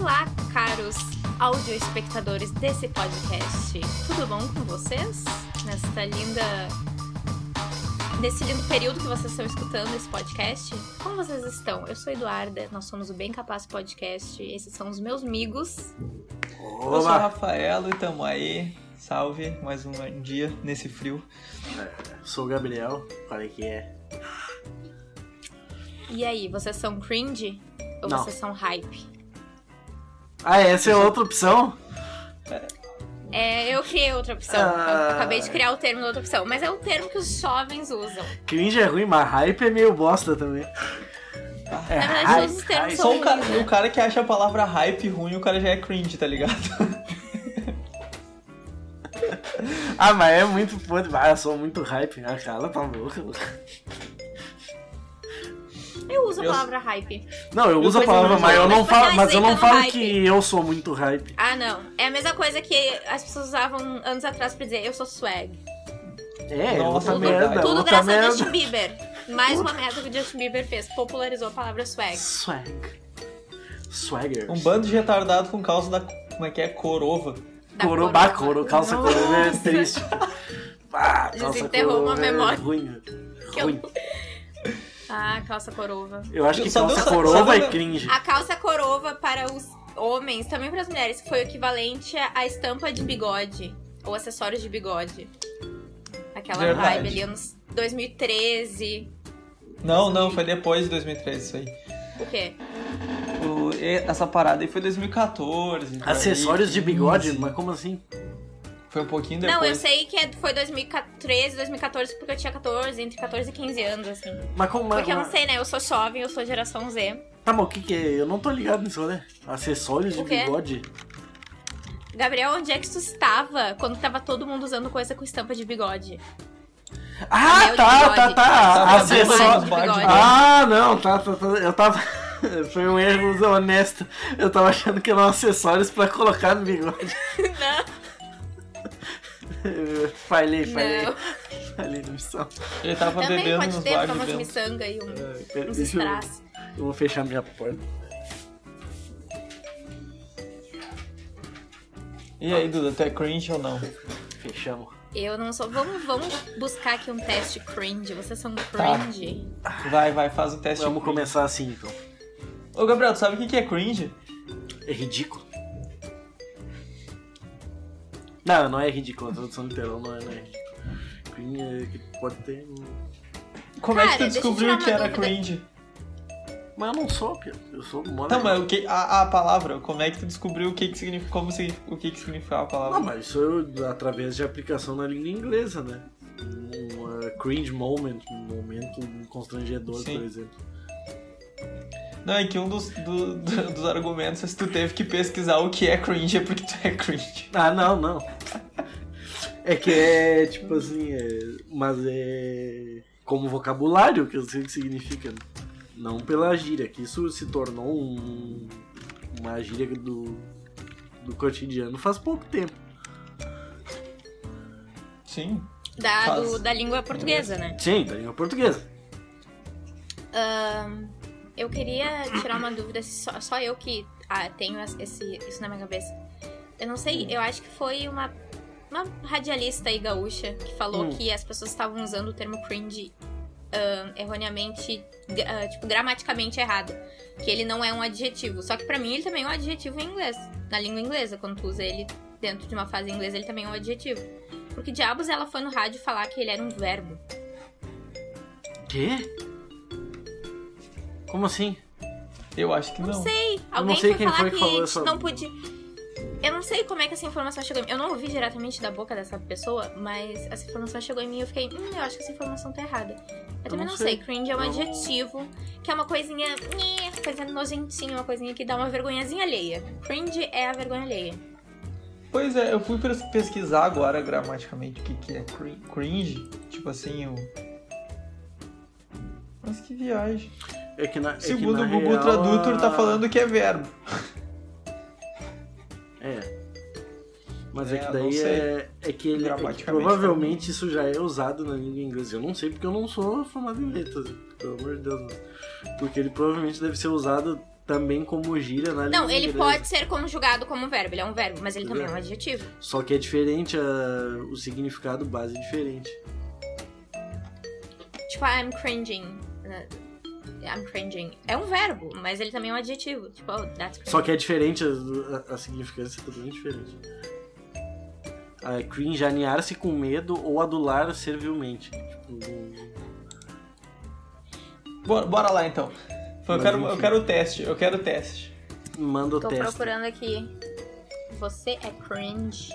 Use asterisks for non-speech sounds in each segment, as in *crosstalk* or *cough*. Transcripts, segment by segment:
Olá, caros áudio espectadores desse podcast. Tudo bom com vocês? Nesta linda. Nesse lindo período que vocês estão escutando esse podcast, como vocês estão? Eu sou Eduarda, nós somos o Bem Capaz Podcast, esses são os meus amigos. Eu sou o Rafaelo e tamo aí. Salve, mais um dia nesse frio. Sou o Gabriel, falei que é. E aí, vocês são cringe? Ou Não. vocês são hype? Ah, essa é outra opção? É, eu criei outra opção. Ah. Eu acabei de criar o termo da outra opção, mas é o termo que os jovens usam. Cringe é ruim, mas hype é meio bosta também. É Na verdade, hype, todos os termos hype. são Só o cara, né? o cara que acha a palavra hype ruim, o cara já é cringe, tá ligado? *laughs* Ah, mas é muito podre. Ah, eu sou muito hype. Ah, cara, tá louco. Eu uso a Eu- palavra hype. Não, eu uso a palavra, mas eu não falo, mas eu não falo hype. que eu sou muito hype. Ah, não. É a mesma coisa que as pessoas usavam anos atrás pra dizer eu sou swag. É, Nossa, outra tudo- merda, Tudo graças a merda. Justin Bieber. Mais uma merda que o Justin Bieber fez. Popularizou a palavra swag. Swag. Swagger. Um bando de retardado com calça da. Como é que é? Corova. Da Coro, coroa. bah, coro, calça Nossa. coroa é triste. Calça Desenterrou uma é memória. ruim. Que eu- ruim. *laughs* Ah, calça corova. Eu acho que Só calça deu- só é cringe. A calça corova para os homens, também para as mulheres, foi o equivalente à estampa de bigode. Ou acessórios de bigode. Aquela Verdade. vibe ali, anos 2013. Não, não, foi depois de 2013 isso aí. O quê? O- e- essa parada aí foi 2014. por aí, Acessórios de bigode? 15. Mas como assim? Foi um pouquinho depois. Não, eu sei que é- foi 2013, 2014, porque eu tinha 14, entre 14 e 15 anos, assim. Mas como. Porque eu não sei, né? Eu sou jovem, eu sou geração Z. Tá, mas o que que é? Eu não tô ligado nisso, né? Acessórios de bigode? Gabriel, onde é que tu estava quando tava todo mundo usando coisa com estampa de bigode? Ah, Anel de tá, bigode. tá, tá. Acessórios. de bigode. Ah, não, tá, tá, tá. Eu tava. *laughs* Foi um erro honesto. Eu tava achando que eram acessórios pra colocar no bigode. *laughs* Não, *laughs* Eu falhei, falhei. não. *laughs* Falhei na missão. Ele tava Também bebendo pode ter, bares ficar umas miçanga e um, É, uns eu-. Eu vou fechar minha porta. E aí, Duda, tu é cringe ou não? Fechamos. Eu não sou. Vamos, vamos buscar aqui um teste cringe. Vocês são Tá. cringe? Vai, vai, faz o teste. Vamos de começar assim então. cringe. Ô, Gabriel, tu sabe o que é cringe? É ridículo. Não, não é ridículo. A tradução literal não é, não é ridículo. Green é que pode ter. Como é que Cara, tu descobriu que era dúvida. cringe? Mas eu não sou, Pia. Eu sou mó Tá, mas o que, a, a palavra, como é que tu descobriu o que que significa, como se, o que que significava a palavra? Não, mas isso eu, através de aplicação na língua inglesa, né? Um uh, cringe moment, um momento constrangedor, Sim. por exemplo. Não, é que um dos, do- do- dos argumentos é se tu teve que pesquisar o que é cringe é porque tu é cringe. Ah, não, não. É que é tipo assim, é, mas é como vocabulário que eu sei o que significa. né? Não pela gíria, que isso se tornou um- uma gíria do, do cotidiano faz pouco tempo. Sim. Da, do- da língua portuguesa, né? Sim, da língua portuguesa. Ahn, eu queria tirar uma dúvida se só, só eu que ah, tenho esse, isso na minha cabeça. Eu não sei, eu acho que foi uma, uma radialista aí gaúcha que falou Hum. que as pessoas estavam usando o termo cringe ahn, erroneamente, ah, tipo, gramaticamente errado. Que ele não é um adjetivo. Só que pra mim ele também é um adjetivo em inglês. Na língua inglesa, quando tu usa ele dentro de uma frase em inglês, ele também é um adjetivo. Porque diabos ela foi no rádio falar que ele era um verbo. Quê? Como assim? Eu acho que não. Não sei. Alguém sei foi quem falar foi que que, essa- não podia. Eu não sei como é que essa informação chegou em mim. Eu não ouvi diretamente da boca dessa pessoa, mas essa informação chegou em mim e eu fiquei, hum, eu acho que essa informação tá errada. Eu, também não não sei. sei. Cringe é um Eu- adjetivo, que é uma coisinha, nhê, coisa nojentinha, uma coisinha que dá uma vergonhazinha alheia. Cringe é a vergonha alheia. Pois é, eu fui pes- pesquisar agora gramaticamente o que, que é cri- cringe. Tipo assim, o. Mas que viagem. É que na, é que Segundo na o Google real, Tradutor, tá a- falando que é verbo. *laughs* É. Mas É, é, que daí é, é que ele é que provavelmente isso já é usado na língua inglesa. Eu não sei porque eu não sou formado em letras, pelo amor de Deus. mas- Porque ele provavelmente deve ser usado também como gíria na língua Não, ele inglesa. pode ser conjugado como verbo, ele é um verbo, mas ele também é um adjetivo. Só que é diferente, a- o significado base é diferente. Tipo, I'm cringing. I'm cringing. É um verbo, mas ele também é um adjetivo. Tipo, oh, that's cringe. Só que é diferente, a, a- a significância é totalmente diferente. A cringe, aninhar-se com medo ou adular servilmente. Tipo, um- Bora, bora lá então. Eu Mas, quero, enfim. eu quero o teste, eu quero o teste. manda o Tô teste. procurando aqui. Você é cringe.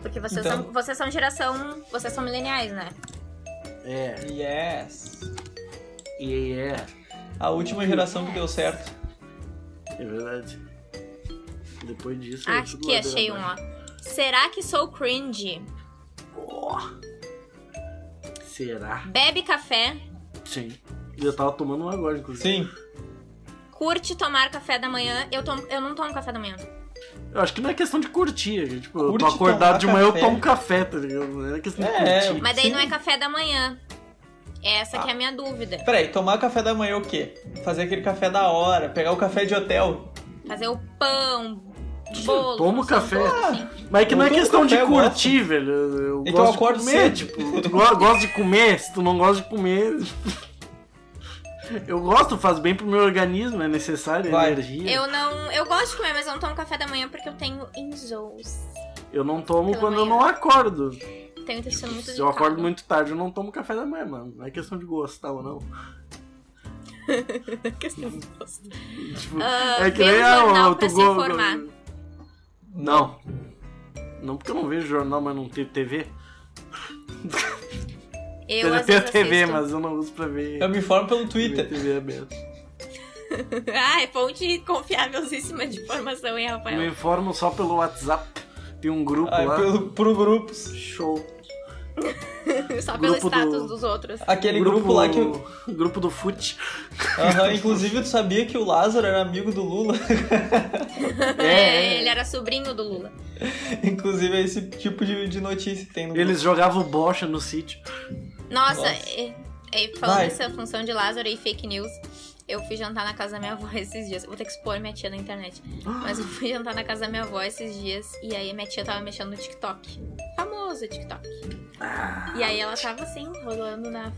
Porque vocês, Então- são, vocês são geração. Vocês são mileniais, né? É, Yes. e é, A última geração que deu certo. é verdade. Depois disso. Aqui tudo ladeira achei um, ó. Será que sou cringe? Ó. Será? Bebe café, Sim. Eu tava tomando um agora, inclusive. Sim. curte tomar café da manhã. Eu, tomo, eu não tomo café da manhã. Eu acho que não é questão de curtir. é Tipo, eu tô acordado de manhã, eu café. tomo café, tá ligado? Não é questão de É, curtir. Mas daí Sim. não é café da manhã. Essa que é a Ah. minha dúvida. Peraí, tomar café da manhã é o quê? Fazer aquele café da hora, pegar o café de hotel. Fazer o pão, bolo. Tomo não sei, café. assim. Mas é que não é Eu tomo questão de café, eu curtir, velho. Eu, eu Então eu gosto acordo de comer, cedo. tipo, tu go- gosta de comer, se tu não gosta de comer. *laughs* Eu gosto, faz bem pro meu organismo, é necessário, é Vai. energia. Eu não. Eu gosto de comer, mas eu não tomo café da manhã porque eu tenho enjoos. Eu não tomo Pela quando eu manhã. não acordo. Muito Se eu acordo muito tarde, eu não tomo café da manhã, mano. Não é questão de gostar ou não. *laughs* Questão de gosto. Tipo, Ah, é que nem tu pra se go- informar. Não. Não porque eu não vejo jornal, mas não tenho TV. Eu, Eu tenho TV, assisto. mas eu não uso pra ver. Eu me informo pelo Twitter. TV aberta. *laughs* ah, é fonte confiávelzíssima de informação, hein, Me Rafael? informo só pelo WhatsApp. Tem um grupo Ah, lá. pelo, por grupos. Show. *laughs* Só pelo grupo status do- dos outros. Aquele grupo, lá que. eu- Grupo do FUT. Aham, inclusive, tu sabia que o Lázaro era amigo do Lula? *laughs* É, ele era sobrinho do Lula. inclusive, é esse tipo de, de notícia que tem no Eles jogavam bocha no sítio. Nossa, Nossa. e- e falando Vai. dessa função de Lázaro e fake news, eu fui jantar na casa da minha avó *laughs* esses dias. Vou ter que expor minha tia na internet. Mas eu fui jantar na casa da minha avó esses dias e aí minha tia tava mexendo no TikTok. Famoso TikTok. E aí ela tava assim, rolando na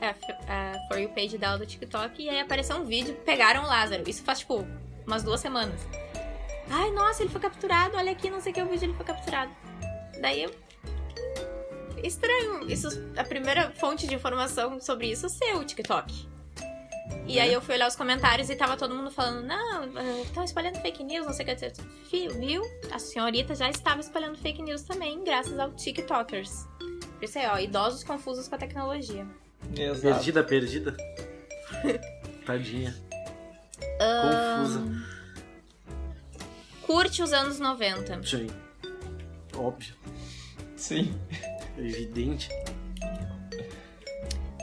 a, a For You page dela do TikTok e aí apareceu um vídeo, pegaram o Lázaro. Isso faz tipo umas duas semanas. Ai, nossa, ele foi capturado, olha aqui, não sei o que o vídeo ele foi capturado. Daí eu. Estranho, isso, a primeira fonte de informação sobre isso ser o TikTok. E aí eu fui olhar os comentários e tava todo mundo falando, não, estão espalhando fake news, não sei o que. Viu? A senhorita já estava espalhando fake news também, graças ao TikTokers. Por isso aí, ó, idosos confusos com a tecnologia. Exato. Perdida, perdida. *laughs* Tadinha. Confusa. Curte os anos 90. Sim. Óbvio. Sim. Evidente.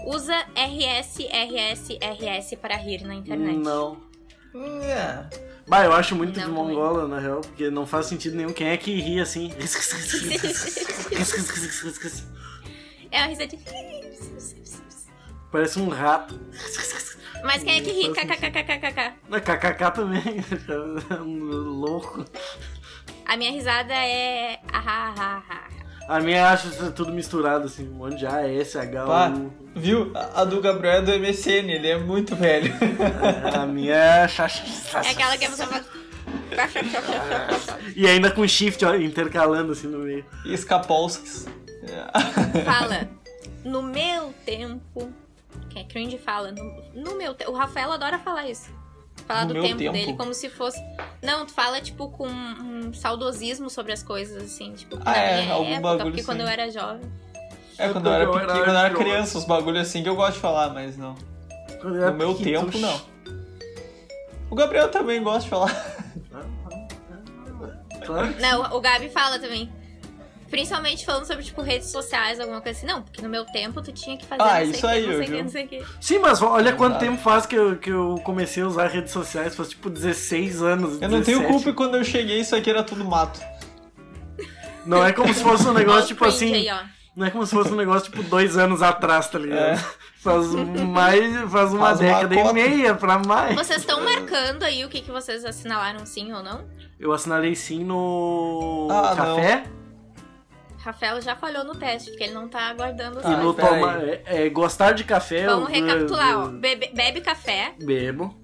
Usa RS, RS, RS para rir na internet. Não. É. Bah, eu acho muito Não, de também. mongola, na real, porque não faz sentido nenhum. Quem é que ri assim? *laughs* É uma risada de... Parece um rato. Mas quem é que ri? KKKKKK. KKK também. *laughs* É louco. A minha risada é... Ah, ah, ah, ah. A minha acho isso tudo misturado, assim. Um monte de A, S, H, Pá, U. viu? A a do Gabriel é do MSN, ele é muito velho. A minha é. É aquela que a pessoa faz... E ainda com shift ó, intercalando assim no meio. E Skapolskis. Fala, no meu tempo... Quem é cringe fala, no, no meu tempo... O Rafael adora falar isso. Falar No do tempo, tempo? dele como se fosse... Não, tu fala, tipo, com um saudosismo sobre as coisas, assim. Tipo, Ah, é, minha algum época, bagulho porque quando assim. eu era jovem... É, quando eu era Eu era pequeno, quando eu era criança, os bagulhos assim que eu gosto de falar, mas não. Quando eu era No meu pequeno, tempo, não. O Gabriel também gosta de falar. Claro. Não, o Gabi fala também. Principalmente falando sobre, tipo, redes sociais, alguma coisa assim. Não, porque no meu tempo tu tinha que fazer Ah, não sei isso o que, aí, não sei que, não sei o que. Sim, mas olha quanto Exato. tempo faz que eu, que eu comecei a usar redes sociais. Faz tipo 16 anos. Eu não tenho 17. culpa e quando eu cheguei isso aqui era tudo mato. Não é como se fosse um negócio tipo assim. Aí. Não é como se fosse um negócio tipo dois anos atrás, tá ligado? É. *laughs* Faz mais. Faz uma Faz uma década e cota. meia pra mais. Vocês estão marcando aí o que, que vocês assinalaram sim ou não? Eu assinalei sim no Ah, café Rafael já falhou no teste, porque ele não tá aguardando os Ah, e pera toma, é, é, gostar de café. Vamos eu- recapitular, ó. eu- Bebe, bebe café, Bebo.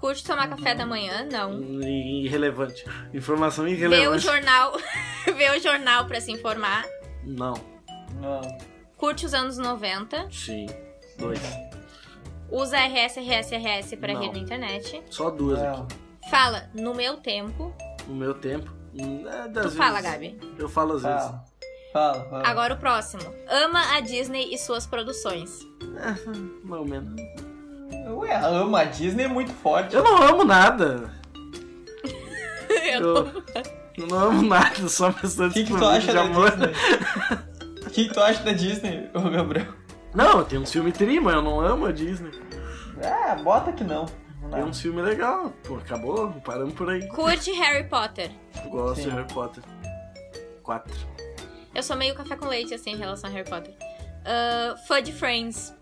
curte tomar café da manhã, não. Irrelevante. Informação Vê o irrelevante. jornal, *laughs* vê o jornal pra se informar. Não. Não. Curte os anos 90. Sim. Dois. Usa RS, RS, RS pra Não. rede na internet. Só duas Não. aqui. Fala, no meu tempo. No meu tempo. hum, É, Tu vezes, fala, Gabi. Eu falo às vezes. Fala. Fala, fala. Agora o próximo. Ama a Disney e suas produções. É, mais ou menos. Ué, ama a Disney é muito forte. Eu não amo nada. *laughs* Eu Eu, não amo nada, só uma questão O que, de que tu acha de da amor. Disney? O que, que tu acha da Disney, ô Gabriel? Não, tem uns filmes tri, mas eu não amo a Disney. Ah, bota que não. Tem uns filmes legais. Pô, acabou, paramos por aí. Curte Harry Potter. Eu gosto Sim. de Harry Potter. Quatro. Eu sou meio café com leite, assim, em relação a Harry Potter. Ah, fã de Friends.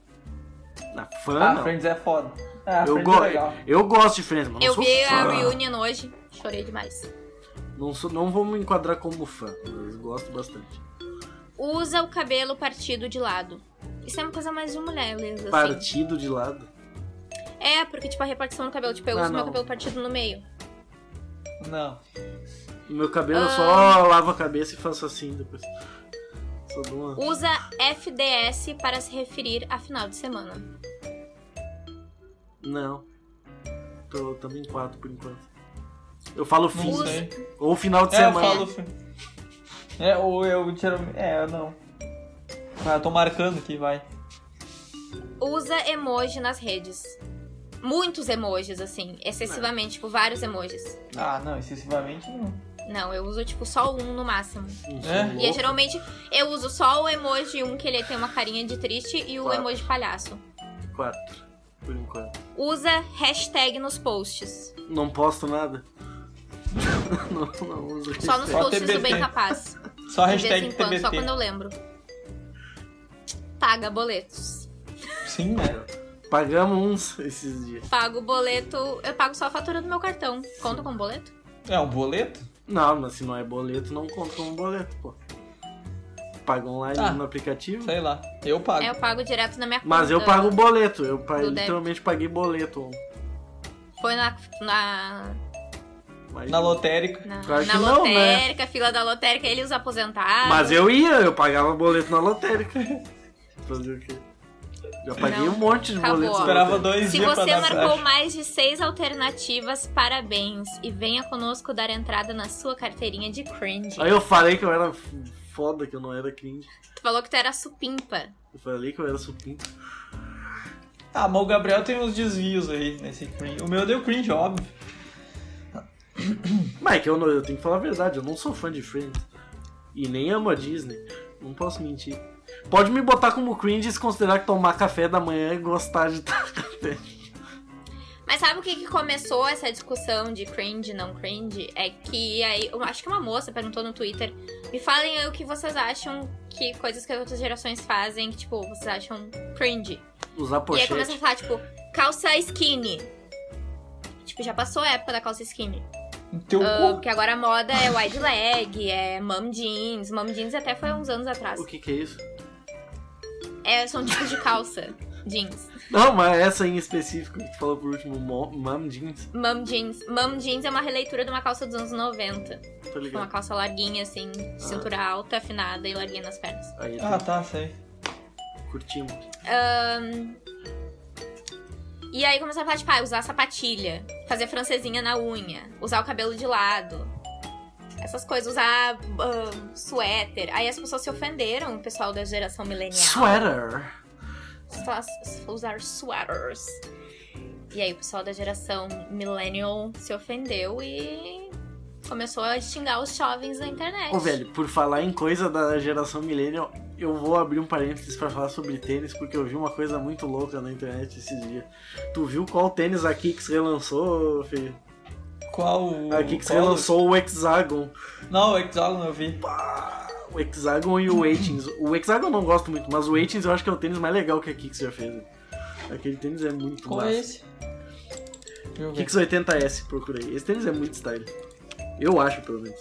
Na fã, Ah, não. Friends é foda. Ah, eu, Friends go é legal. eu gosto de Friends, mas não Eu sou vi fã. a reunion hoje, chorei demais. Não, sou, não vou me enquadrar como fã, mas gosto bastante. Usa o cabelo partido de lado. Isso é uma coisa mais de mulher, assim. Partido de lado. É, porque, tipo, a repartição do cabelo. Tipo, eu Ah, uso meu não. cabelo partido no meio. Não. Meu cabelo eu Ah. só lavo a cabeça e faço assim depois. Só dou uma... Usa FDS para se referir a final de semana. Não. Tô também em quatro por enquanto. Eu falo fim. Não. Ou final de É, eu semana. falo. fi- É, ou eu geralmente. É, eu não. Ah, eu tô marcando aqui, vai. Usa emoji nas redes. Muitos emojis, assim. Excessivamente, tipo, vários emojis. Ah, não, excessivamente não. Não, eu uso, tipo, só um no máximo. É? E é, geralmente eu uso só o emoji um que ele tem uma carinha de triste e o Quatro. emoji palhaço. Quatro. Por enquanto. Usa hashtag nos posts. Não posto nada. *laughs* não, não uso Só nos. Só posts do TBT. Bem Capaz. Só De vez em hashtag quando, só TBT. quando eu lembro. Paga boletos. Sim, né? Pagamos uns esses dias. Pago o boleto. Eu pago só a fatura do meu cartão. Conta com boleto? É um boleto? Não, mas se não é boleto, não conta como boleto, pô. Paga online Ah. no aplicativo. Sei lá. Eu pago. É, eu pago direto na minha conta. Mas eu pago o boleto. Eu pa- do débito. literalmente paguei boleto. Foi na. na. Mas, Na lotérica. na, Claro que na não, né? lotérica, fila da lotérica, ele os aposentados. mas eu ia, eu pagava boleto na lotérica. *laughs* Fazer o quê? Já paguei Não, um monte de acabou. boletos. Esperava dois Se dias pra você dar marcou mais de seis alternativas, parabéns. E venha conosco dar entrada na sua carteirinha de cringe. Aí eu falei que eu era foda, que eu não era cringe. Tu falou que tu era supimpa. Eu falei que eu era supinto. Ah, mas o Gabriel tem uns desvios aí nesse cringe. O meu deu cringe, óbvio. Mas é que eu, não, eu tenho que falar a verdade, eu não sou fã de Friends. E nem amo a Disney. Não posso mentir. Pode me botar como cringe se considerar que tomar café da manhã é gostar de *laughs* tomar café. Mas sabe o que, que começou essa discussão de cringe, não cringe? É que aí, eu acho que uma moça perguntou no Twitter: me falem aí o que vocês acham que coisas que as outras gerações fazem, que, tipo, vocês acham cringe. Usar E aí pochete. começa a falar, tipo, calça skinny. Tipo, já passou a época da calça skinny. Ah, cu. porque agora a moda é wide leg, é mom jeans. Mom jeans até foi uns anos atrás. O que que é isso? É, são tipos de calça. Jeans. Não, mas essa em específico que tu falou por último, mo- mom jeans, Mom jeans. Mom jeans é uma releitura de uma calça dos anos 90. tá Tipo, uma ligado? calça larguinha, assim, de cintura alta, afinada e larguinha nas pernas. Aí Ah, tá, sei. curtimos. Ahn, E aí começaram a falar, tipo, ah, usar sapatilha, fazer francesinha na unha, usar o cabelo de lado. Essas coisas, usar ahn, suéter. Aí as pessoas se ofenderam, o pessoal da geração milenial. Sweater. Usar sweaters. E aí o pessoal da geração millennial se ofendeu e começou a xingar os jovens na internet. Ô, velho, por falar em coisa da geração millennial, eu vou abrir um parênteses pra falar sobre tênis, porque eu vi uma coisa muito louca na internet esses dias. Tu viu qual tênis a Kicks relançou, Fê? Qual o. A Kicks qual- relançou o Hexagon. Não, o Hexagon eu vi. Pá, o Hexagon e o Waitings. O Hexagon eu não gosto muito, mas o Waitings eu acho que é o tênis mais legal que a Kicks já fez. Aquele tênis é muito Qual massa. é esse? Kicks 80S, procurei. Esse tênis é muito style. Eu acho, pelo menos.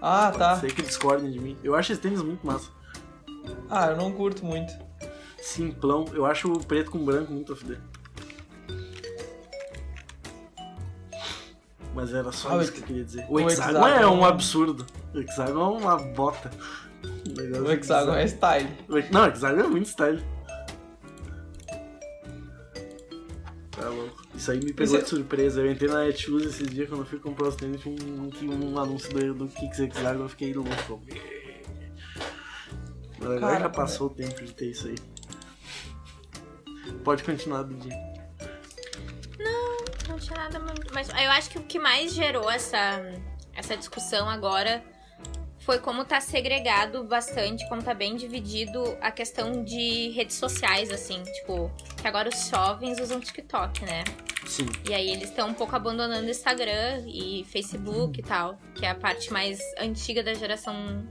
Ah, tá. Sei que discordem de mim. Eu acho esse tênis muito massa. Ah, eu não curto muito. Simplão. Eu acho o preto com branco muito a fuder. Mas era só Ah, o isso que eu queria dizer. O o Hexagon, Hexagon- é um absurdo. O Hexagon é uma bota. Um negócio O hexágono é style. O Não, o Hexagon é muito style. Tá louco. Isso aí me pegou Esse é- de surpresa. Eu entrei na Netshoes esses dias quando eu fui comprar os tênis. Tinha um, tinha um anúncio do, do Kicks Hexagon. Eu fiquei louco. Agora já passou o tempo de ter isso aí. Pode continuar, Didi. Tinha nada. Mas eu acho que o que mais gerou essa, essa discussão agora foi como tá segregado bastante, como tá bem dividido a questão de redes sociais, assim. Tipo, que agora os jovens usam TikTok, né? Sim. E aí eles estão um pouco abandonando Instagram e Facebook e tal, que é a parte mais antiga da geração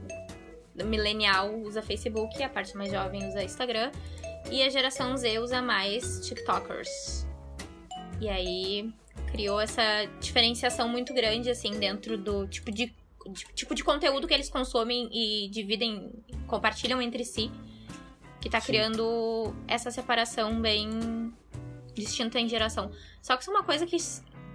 millennial usa Facebook, a parte mais jovem usa Instagram, e a geração Z usa mais TikTokers. E aí criou essa diferenciação muito grande assim dentro do tipo de, de- tipo de conteúdo que eles consomem e dividem, compartilham entre si, que tá Sim. criando essa separação bem distinta em geração. Só que isso é uma coisa que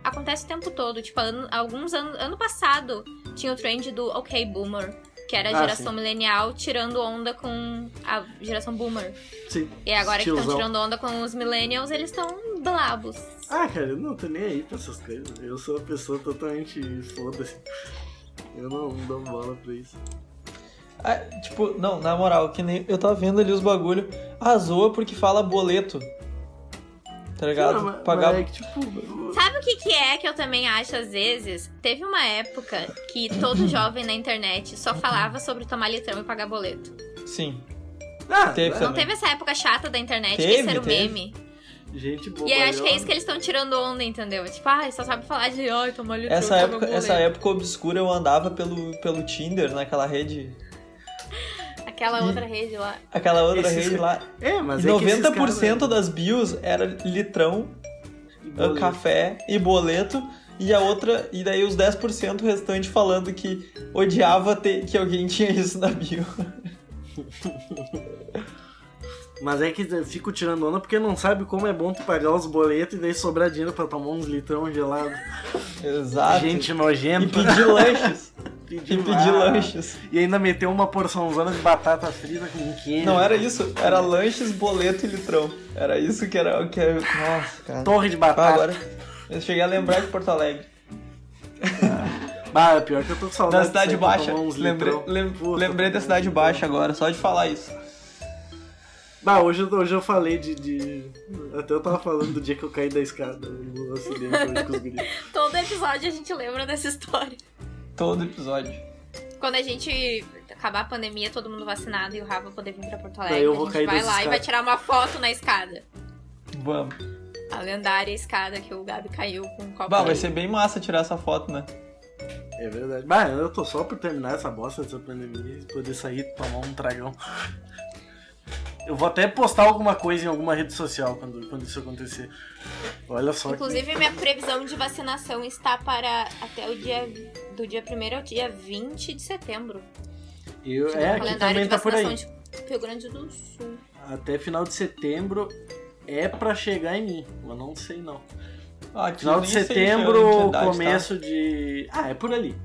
acontece o tempo todo. Tipo, ano- alguns anos. Ano passado tinha o trend do OK Boomer. Que era a Ah, geração sim. millennial tirando onda com a geração boomer. Sim. E agora que estão tirando onda com os millennials, eles estão blabos. Ah, cara, eu não tô nem aí pra essas coisas. Eu sou uma pessoa totalmente foda-se. Eu não dou bola pra isso. Ah, tipo, não, na moral, que nem eu tava vendo ali os bagulho. Ah, zoa porque fala boleto. Tá ligado? Mas- Pagar. mas é que, tipo. Sabe o que, que é que eu também acho às vezes? Teve uma época que todo jovem na internet só falava sobre tomar litrão e pagar boleto. Sim. Ah, Teve é, Não Também. teve essa época chata da internet que Teve, esse era o teve. meme? Gente boa. E eu acho que é isso que eles estão tirando onda, entendeu? Tipo, ah, só sabe falar de ai, tomar litrão Essa e época, boleto. essa época obscura eu andava pelo, pelo Tinder, naquela rede. Aquela E- outra rede lá. Aquela outra Esses- rede lá. É, mas E é que esses 90% caras- das bios era litrão, Boleto. café e boleto. E a outra, e daí os 10% restante falando que odiava ter, que alguém tinha isso na bio. *laughs* Mas é que eu fico tirando onda porque não sabe como é bom tu pagar os boletos e daí sobrar dinheiro pra tomar uns litrão gelado. Exato. Gente e nojenta. pedir lanches. *laughs* Pedir e pedir lanches. E ainda meteu uma porçãozona de batata frita com queijo. Não era isso, era lanches, boleto e litrão. Era isso que era o que era. Nossa, cara. Torre de Ah, batata. agora eu cheguei a lembrar de Porto Alegre. *laughs* Bah, pior que eu tô com saudade Da cidade baixa. Lembrei, lem- lembrei da cidade baixa agora, só de falar isso. Bah, hoje, eu- hoje eu falei de, de- Até eu tava falando do dia que eu caí da escada no acidente hoje com os guris. *laughs* Todo episódio a gente lembra dessa história. Todo episódio. Quando a gente acabar a pandemia, todo mundo vacinado e o Rafa poder vir pra Porto Alegre, a gente vai lá e vai tirar uma foto na escada. Vamos. A lendária escada que o Gabi caiu com um copo Bah, vai ser bem massa tirar essa foto, né? É verdade. Bah, eu tô só por terminar essa bosta dessa pandemia e poder sair e tomar um tragão. Eu vou até postar alguma coisa em alguma rede social quando, quando isso acontecer. Olha só. que- Inclusive, minha previsão de vacinação está para até o dia. Do dia 1 ao dia 20 de setembro. Eu, é, aqui também de tá por aí. de Rio Grande do Sul. Até final de setembro é pra chegar em mim, mas não sei não. Ah, Final de setembro, que idade tá. começo de. Ah, é por ali.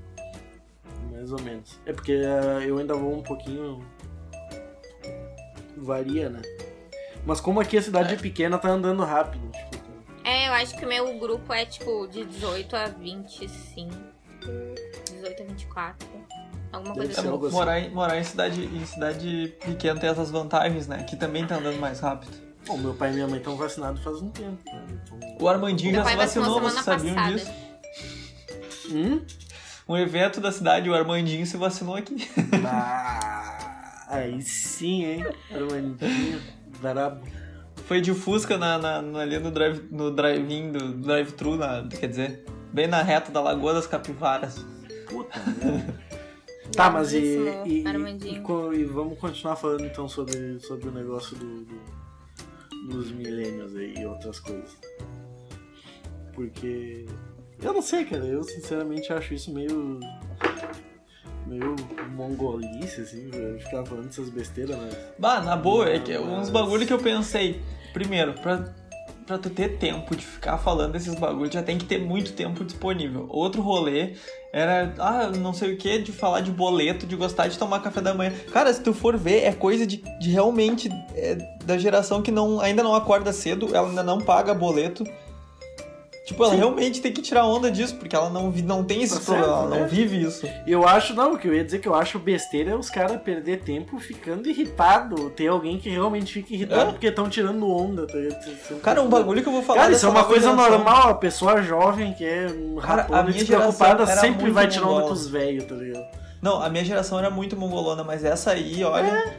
Mais ou menos. É porque ah, eu ainda vou um pouquinho. Varia, né? Mas como aqui a cidade é, pequena, tá andando rápido. Tipo, É, eu acho que o meu grupo é tipo de 18 a 25. 18 a 24. Alguma coisa assim. assim. morar, em, morar em cidade, em cidade pequena tem essas vantagens, né? Que também tá andando mais rápido. Bom, meu pai e minha mãe estão vacinados faz um tempo. Né? Então... O Armandinho Meu já se vacinou vacinou, vocês sabiam passada. disso? Hum? Um evento da cidade, o Armandinho se vacinou aqui. Ah, aí sim, hein? Armandinho, brabo. Foi de Fusca na, na- ali no drive no drive-in do drive-thru, na- quer dizer, bem na reta da Lagoa das Capivaras. Puta *laughs* merda. Tá, mas e, e, e, e vamos continuar falando então sobre, sobre o negócio do, do- dos milênios aí e outras coisas. Porque. Eu não sei, cara. Eu sinceramente acho isso meio. Meio mongolice, assim, pra ficar falando essas besteiras, mas. Bah, na boa, é que é uns bagulho que eu pensei. Primeiro, pra, pra tu ter tempo de ficar falando desses bagulhos, já tem que ter muito tempo disponível. Outro rolê era, ah, não sei o que, de falar de boleto, de gostar de tomar café da manhã. Cara, se tu for ver, é coisa de, de realmente é, da geração que não, ainda não acorda cedo, ela ainda não paga boleto. Tipo, ela Sim. realmente tem que tirar onda disso, porque ela não, não tem esse Tá problema, ela não né? vive isso. Eu acho, não, o que eu ia dizer que eu acho besteira é os caras perder tempo ficando irritado. Ter alguém que realmente fica irritado É. porque estão tirando onda. Tá? ligado? Cara, um bagulho que eu vou falar Cara, isso é uma coisa geração. normal, a pessoa jovem que é um Cara, a rapona minha despreocupada sempre muito vai tirando onda com os velhos, tá ligado? Não, a minha geração era muito mongolona, mas essa aí, olha.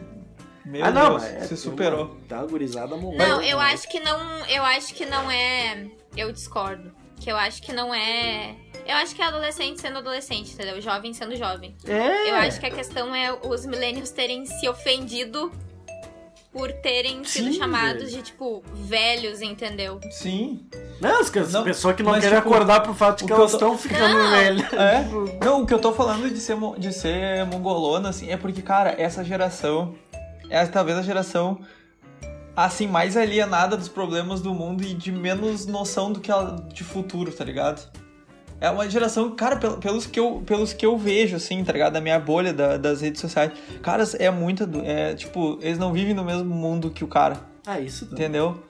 Meu ah, não, Deus, é, se tem superou. Uma, tá uma gurizada mongola. Não, eu acho que não. Eu acho que não é. Eu discordo. Que eu acho que não é. Eu acho que é adolescente sendo adolescente, entendeu? Jovem sendo jovem. É. Eu acho que a questão é os millennials terem se ofendido por terem sido Sim, chamados velho. de, tipo, velhos, entendeu? Sim. Não, as pessoas que não querem tipo, acordar pro fato de o que que elas eu tô- estão ficando Não. velhas. *laughs* É. Não, o que eu tô falando de ser, de ser mongolona, assim, é porque, cara, essa geração é talvez a geração, assim, mais alienada dos problemas do mundo e de menos noção do que ela, de futuro, tá ligado? É uma geração, cara, pel- pelos que eu, pelos que eu vejo, assim, tá ligado? Da minha bolha da- das redes sociais. Cara, é muita. É, tipo, eles não vivem no mesmo mundo que o cara. Ah, isso também. Entendeu?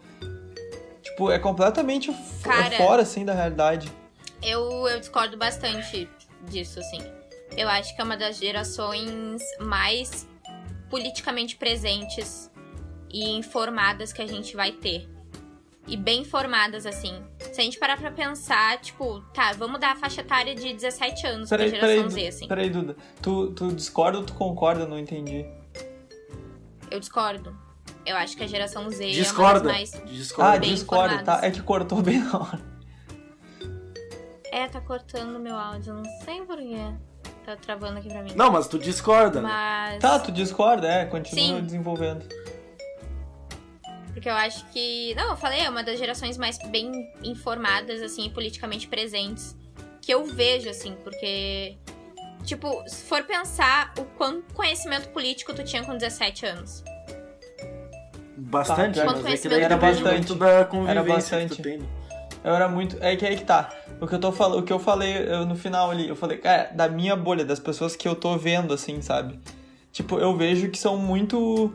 Tipo, é completamente Cara. fora, assim, da realidade. Eu, eu discordo bastante disso, assim. Eu acho que é uma das gerações mais politicamente presentes e informadas que a gente vai ter. E bem informadas, assim. Se a gente parar pra pensar, tipo, tá, vamos dar a faixa etária de 17 anos pra Peraí, geração peraí, Z, assim. peraí, Duda. Tu, tu discorda ou tu concorda? Não entendi. Eu discordo. Eu acho que a geração Z é Discorda. das mais. Ah, Discorda. bem discorda, tá? É que cortou bem na hora. É, tá cortando meu áudio, não sei porquê. Tá travando aqui pra mim. Não, mas tu discorda. né? Mas. Tá, tu discorda, é, continua Sim. desenvolvendo. Porque eu acho que. Não, eu falei, é uma das gerações mais bem informadas, assim, e politicamente presentes. Que eu vejo, assim, porque. Tipo, se for pensar o quanto conhecimento político tu tinha com 17 anos. Bastante, Tá, mas é que daí era bastante. da convivência que bastante. tu tem. Eu era muito. É que aí que tá. O que eu tô falando, o que eu falei eu, no final ali, eu falei, cara, da minha bolha, das pessoas que eu tô vendo, assim, sabe? Tipo, eu vejo que são muito.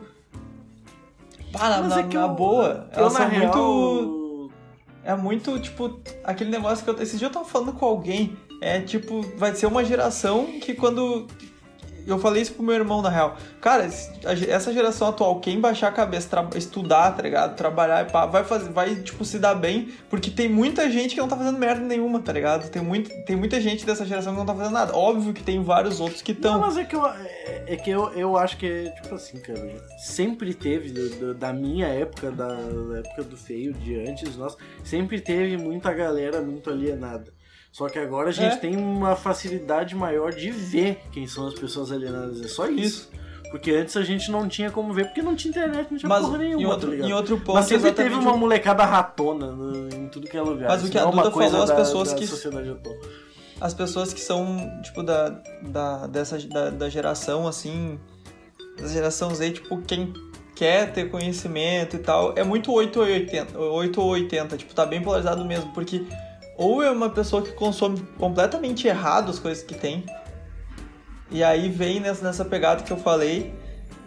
Na, Mas na- é que na eu- boa. eu, Elas na são real, muito. É muito, tipo, aquele negócio que eu. Esse dia eu tava falando com alguém. É tipo, vai ser uma geração que quando. Eu falei isso pro meu irmão, na real. Cara, essa geração atual, quem baixar a cabeça, estudar, tá ligado? Trabalhar pá, vai fazer, vai, tipo, se dar bem, porque tem muita gente que não tá fazendo merda nenhuma, tá ligado? Tem, muito, tem muita gente dessa geração que não tá fazendo nada. Óbvio que tem vários outros que estão. mas é que, eu, é, é que eu, eu acho que é tipo assim, cara. Sempre teve, do- do- da minha época, da, da época do feio, de antes, nós, sempre teve muita galera muito alienada. Só que agora a gente É. tem uma facilidade maior de ver quem são as pessoas alienadas. É só isso. Porque antes a gente não tinha como ver, porque não tinha internet, não tinha Mas porra nenhuma, em, tá outro, ligado? em outro ponto, Mas sempre teve uma molecada ratona no- em tudo que é lugar. Mas o Isso que a é Duda coisa falou, as da- pessoas da que- sociedade atual. as pessoas que são, tipo, da, da, dessa, da, da geração, assim, da geração Z, tipo, quem quer ter conhecimento e tal, é muito 8 ou 80, 8 ou 80, tipo, tá bem polarizado mesmo, porque ou é uma pessoa que consome completamente errado as coisas que tem, e aí vem nessa, pegada que eu falei,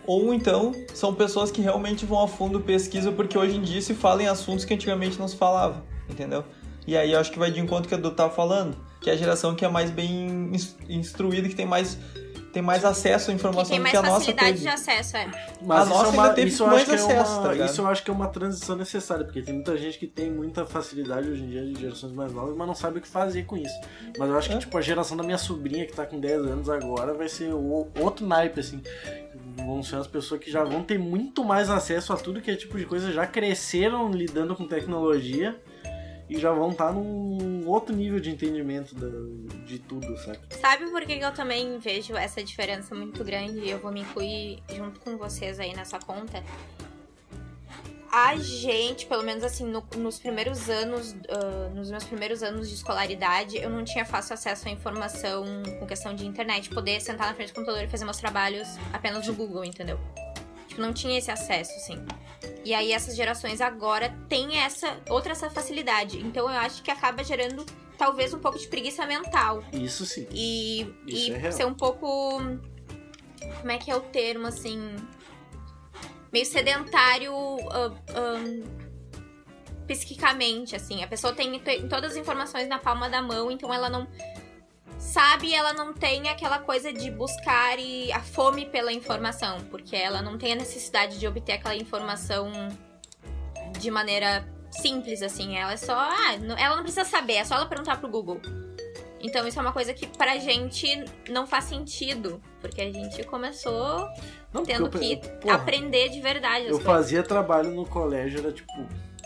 ou então são pessoas que realmente vão a fundo pesquisa, porque hoje em dia se fala em assuntos que antigamente não se falava, entendeu? E aí eu acho que vai de encontro que a Dudu tava falando, que é a geração que é mais bem ins- instruída, que tem mais, tem mais acesso à Que informação tem do mais que a nossa facilidade teve. de acesso, é. Mas A isso, nossa é uma, ainda teve isso, eu mais acho que é acesso, uma, tá isso eu acho que é uma transição necessária, porque tem muita gente que tem muita facilidade hoje em dia de gerações mais novas, mas não sabe o que fazer com isso. Mas eu acho que É. tipo, a geração da minha sobrinha, que tá com 10 anos agora, vai ser o- outro naipe, assim. Vão ser as pessoas que já vão ter muito mais acesso a tudo que é tipo de coisa, já cresceram lidando com tecnologia. E já vão estar num outro nível de entendimento de tudo, sabe? Sabe por que eu também vejo essa diferença muito grande e eu vou me incluir junto com vocês aí nessa conta? A gente, pelo menos assim, no- nos primeiros anos, ah, nos meus primeiros anos de escolaridade, eu não tinha fácil acesso à informação com questão de internet, poder sentar na frente do computador e fazer meus trabalhos apenas no Google, entendeu? Tipo, não tinha esse acesso, assim. E aí essas gerações agora têm essa outra essa facilidade. Então eu acho que acaba gerando talvez um pouco de preguiça mental. Isso sim. E, Isso e é ser um pouco. Como é que é o termo, assim? Meio sedentário ahn, psiquicamente, assim. A pessoa tem todas as informações na palma da mão, então ela não. Sabe, ela não tem aquela coisa de buscar e a fome pela informação, porque ela não tem a necessidade de obter aquela informação de maneira simples, assim. Ela é só. Ah, ela não precisa saber, é só ela perguntar pro Google. Então isso é uma coisa que pra gente não faz sentido. Porque a gente começou Não, tendo eu- que porra, aprender de verdade Eu coisas. fazia trabalho no colégio, era tipo,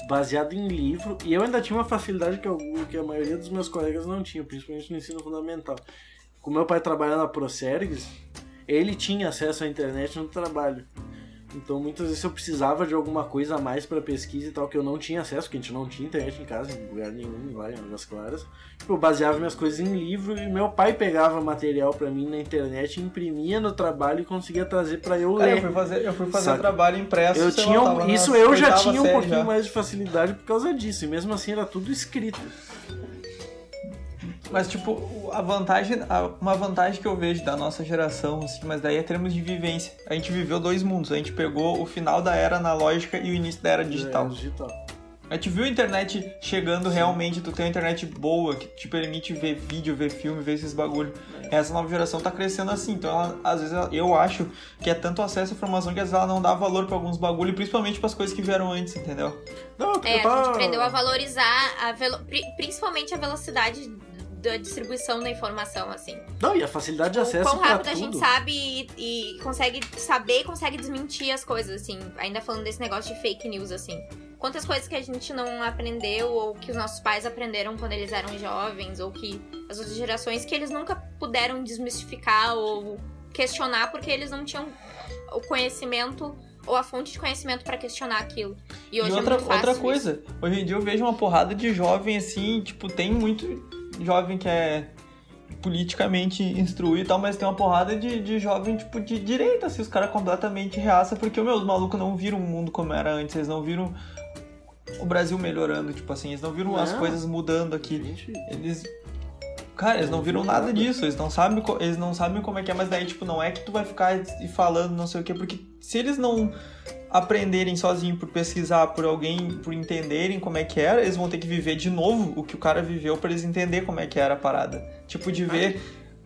baseado em livro, e eu ainda tinha uma facilidade que, eu, que a maioria dos meus colegas não tinha, principalmente no ensino fundamental. Como meu pai trabalha na Procergs, ele tinha acesso à internet no trabalho. Então muitas vezes eu precisava de alguma coisa a mais pra pesquisa e tal, que eu não tinha acesso, porque a gente não tinha internet em casa, em lugar nenhum, lá em Águas Claras. Tipo, Eu baseava minhas coisas em livro e meu pai pegava material pra mim na internet, imprimia no trabalho e conseguia trazer pra eu Cara, ler. eu fui fazer, eu fui fazer Saca? trabalho impresso. Eu tinha isso eu já tinha um pouquinho já. mais de facilidade por causa disso. E mesmo assim era tudo escrito. Mas, tipo, a vantagem, a- uma vantagem que eu vejo da nossa geração, assim, mas daí é termos de vivência. A gente viveu dois mundos. A gente pegou o final da era analógica e o início da era digital. É, digital. A gente viu a internet chegando realmente, tu tem uma internet boa que te permite ver vídeo, ver filme, ver esses bagulho. Essa nova geração tá crescendo assim, então ela, às vezes ela- eu acho que é tanto acesso à informação que às vezes ela não dá valor pra alguns bagulho, principalmente pras coisas que vieram antes, entendeu? Não, É, eu a gente aprendeu a valorizar a velo- pri- principalmente a velocidade da distribuição da informação, assim. Não, e a facilidade de o acesso quão pra rápido a gente sabe e, e consegue saber e consegue desmentir as coisas, assim. Ainda falando desse negócio de fake news, assim. Quantas coisas que a gente não aprendeu ou que os nossos pais aprenderam quando eles eram jovens ou que as outras gerações que eles nunca puderam desmistificar ou questionar porque eles não tinham o conhecimento ou a fonte de conhecimento pra questionar aquilo. E hoje e outra, é outra coisa, hoje em dia eu vejo uma porrada de jovem assim, tipo, tem muito jovem que é politicamente instruído e tal, mas tem uma porrada de, de jovem, tipo, de direita, assim, os caras completamente reaça, porque, meu, os malucos não viram o mundo como era antes, eles não viram o Brasil melhorando, tipo assim, eles não viram as Não. coisas mudando aqui. gente- Eles. Cara, eles não viram nada disso, eles não sabem, eles não sabem como é que é, mas daí, tipo, não é que tu vai ficar falando não sei o quê, porque se eles não aprenderem sozinho por pesquisar, por alguém, por entenderem como é que era, eles vão ter que viver de novo o que o cara viveu pra eles entender como é que era a parada. Tipo, de ver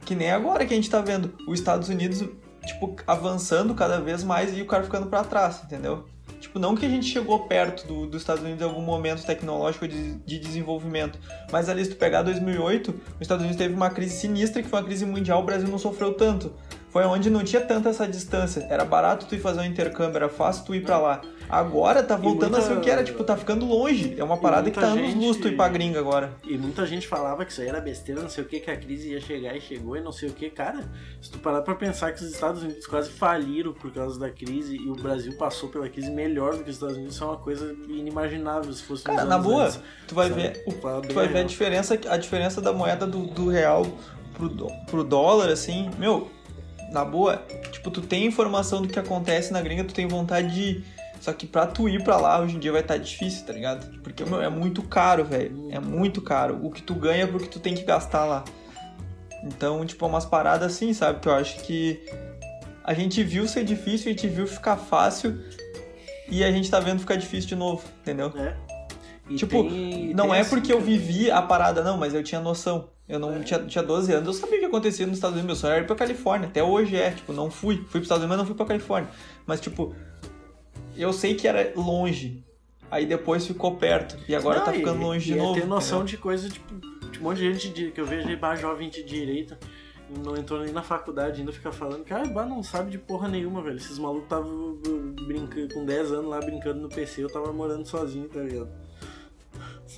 que nem agora que a gente tá vendo os Estados Unidos, tipo, avançando cada vez mais e o cara ficando pra trás, entendeu? Tipo, não que a gente chegou perto do- dos Estados Unidos em algum momento tecnológico de, de desenvolvimento, mas ali se tu pegar 2008, os Estados Unidos teve uma crise sinistra, que foi uma crise mundial, o Brasil não sofreu tanto. Foi onde não tinha tanta essa distância. Era barato tu ir fazer um intercâmbio, era fácil tu ir pra lá. Agora tá voltando muita- a ser o que era, tipo, tá ficando longe. É uma parada que tá anos gente- luz tu ir pra gringa agora. E muita gente falava que isso aí era besteira, não sei o que, que a crise ia chegar e chegou e não sei o que. Cara, se tu parar pra pensar que os Estados Unidos quase faliram por causa da crise e o Brasil passou pela crise melhor do que os Estados Unidos, isso é uma coisa inimaginável se fosse Cara, na anos boa, antes, tu vai sabe? ver o Tu vai ver a diferença, a diferença da moeda do, do real pro, pro dólar, assim, meu, na boa, tipo, tu tem informação do que acontece na gringa, tu tem vontade de. ir. Só que pra tu ir pra lá hoje em dia vai estar difícil, tá ligado? Porque, meu, é muito caro, velho. É muito caro. O que tu ganha é pro que tu tem que gastar lá. Então, tipo, é umas paradas assim, sabe? Que eu acho que a gente viu ser difícil, a gente viu ficar fácil e a gente tá vendo ficar difícil de novo, entendeu? É. E Tipo, tem- Não tem é assim, porque eu vivi a parada, não, mas eu tinha noção. Eu não É. tinha, tinha 12 anos, eu sabia o que acontecia nos Estados Unidos. Meu sonho era ir pra Califórnia. Até hoje é, tipo, não fui. Fui pros Estados Unidos, mas não fui pra Califórnia. Mas, tipo, eu sei que era longe. Aí depois ficou perto. E agora Não, tá e- ficando longe de e é novo. ter noção entendeu? de coisa, tipo, de um monte de gente de- que eu vejo aí, bah, jovem de direita, e não entrou nem na faculdade, ainda fica falando, cara, bah, não sabe de porra nenhuma, velho. Esses malucos estavam brincando com 10 anos lá brincando no PC, eu tava morando sozinho, tá ligado?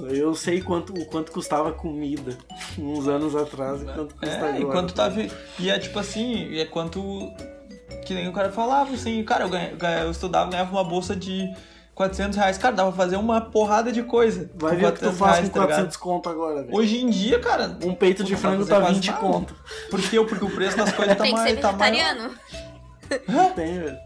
Eu sei quanto, o quanto custava comida uns anos atrás e quanto custa É, agora. e quanto tava. E é tipo assim, e é quanto. Que nem o cara falava assim, cara, eu, ganha, eu estudava, ganhava uma bolsa de 400 reais. Cara, dava pra fazer uma porrada de coisa. Vai ver o que tu 400 faz reais, com tá ligado? 400 conto agora, velho. Hoje em dia, cara. Um peito de frango tá quase 20 nada. conto. Por quê? Porque o preço das *laughs* coisas tá Tem que ser mais. Tá maior. vegetariano. Tem, velho.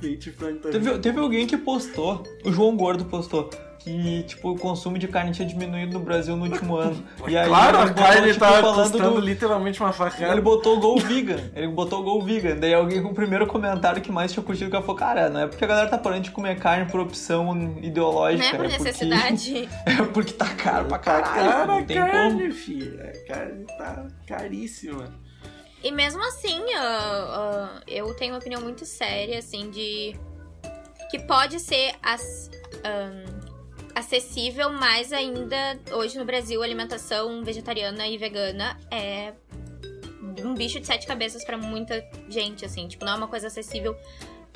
Peito de frango tá Teve, teve alguém que postou, o João Gordo postou, que tipo, o consumo de carne tinha diminuído no Brasil no último ano. *laughs* E aí Claro, ele a botou, carne tipo, tá falando custando do, literalmente uma facada. Ele botou o Gol Vegan. Ele botou o Gol Vegan. Daí alguém com o primeiro comentário que mais tinha curtido que ela falou, cara, não é porque a galera tá parando de comer carne por opção ideológica. Não é por porque- necessidade. *laughs* É porque tá caro pra Tá caralho. cara não tem carne, como. filho. A carne tá caríssima. E mesmo assim, ah, ah, eu tenho uma opinião muito séria, assim, de. Que pode ser as- ahn, acessível, mas ainda hoje no Brasil alimentação vegetariana e vegana é um bicho de sete cabeças pra muita gente, assim. Tipo, não é uma coisa acessível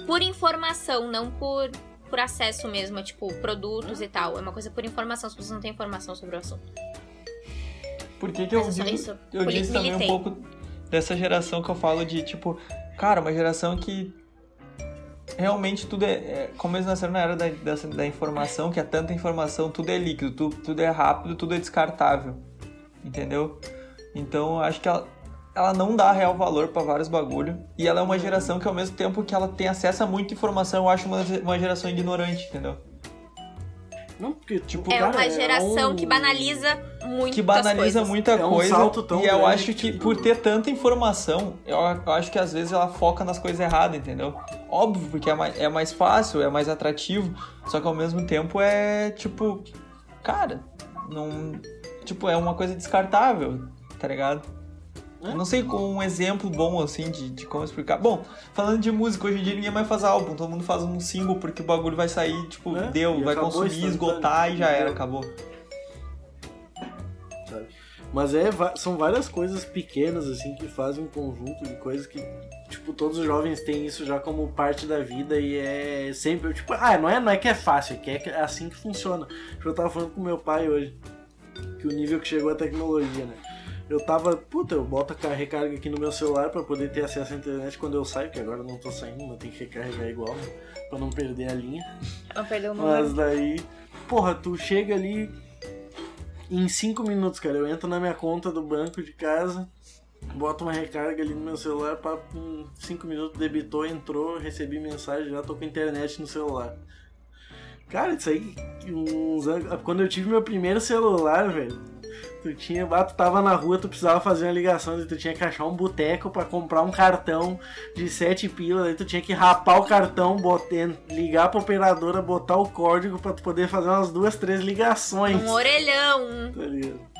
por informação, não por, por acesso mesmo, a, tipo, produtos e tal. É uma coisa por informação, se você não tem informação sobre o assunto. Por que, que eu é digo. isso. Eu disse também um pouco dessa geração que eu falo de, tipo, cara, uma geração que realmente tudo é. é como eles nasceram na era da, da informação, que é tanta informação, tudo é líquido, tudo, tudo é rápido, tudo é descartável. Entendeu? Então acho que ela, ela não dá real valor pra vários bagulho. E ela é uma geração que ao mesmo tempo que ela tem acesso a muita informação, eu acho uma, uma geração ignorante, entendeu? Não, porque, tipo, É cara, uma geração um- que banaliza muito que banaliza coisas. muita É um coisa. salto tão e eu acho que que- por ter tanta informação, eu, eu acho que às vezes ela foca nas coisas erradas, entendeu? Óbvio, porque é mais, é mais fácil, é mais atrativo, só que ao mesmo tempo é tipo, cara, não. Tipo, é uma coisa descartável, tá ligado? É. Eu não sei com um exemplo bom assim de, de como explicar. Bom, falando de música, hoje em dia ninguém mais faz álbum, todo mundo faz um single porque o bagulho vai sair, tipo, É, deu, e vai consumir, esgotar e já era, acabou. sabe? Mas é, são várias coisas pequenas, assim, que fazem um conjunto de coisas que, tipo, todos os jovens têm isso já como parte da vida e é sempre, tipo, ah, não é, não é que é fácil, é que é é assim que funciona. Tipo, Eu tava falando com meu pai hoje, que o nível que chegou a tecnologia, né? Eu tava, puta, eu boto a recarga aqui no meu celular pra poder ter acesso à internet quando eu saio, que agora eu não tô saindo, mas tem que recarregar igual, né? Pra não perder a linha. Não o Mas daí, porra, tu chega ali em 5 minutos, cara. Eu entro na minha conta do banco de casa, boto uma recarga ali no meu celular, pra 5 minutos debitou, entrou, recebi mensagem, já tô com internet no celular. Cara, isso aí, uns anos- quando eu tive meu primeiro celular, velho. Tu tinha, ah, tu tava na rua, tu precisava fazer uma ligação, tu tinha que achar um boteco pra comprar um cartão de 7 pilas, aí tu tinha que rapar o cartão, botar, ligar pra operadora, botar o código pra tu poder fazer umas duas, três ligações. Um orelhão. Tá ligado?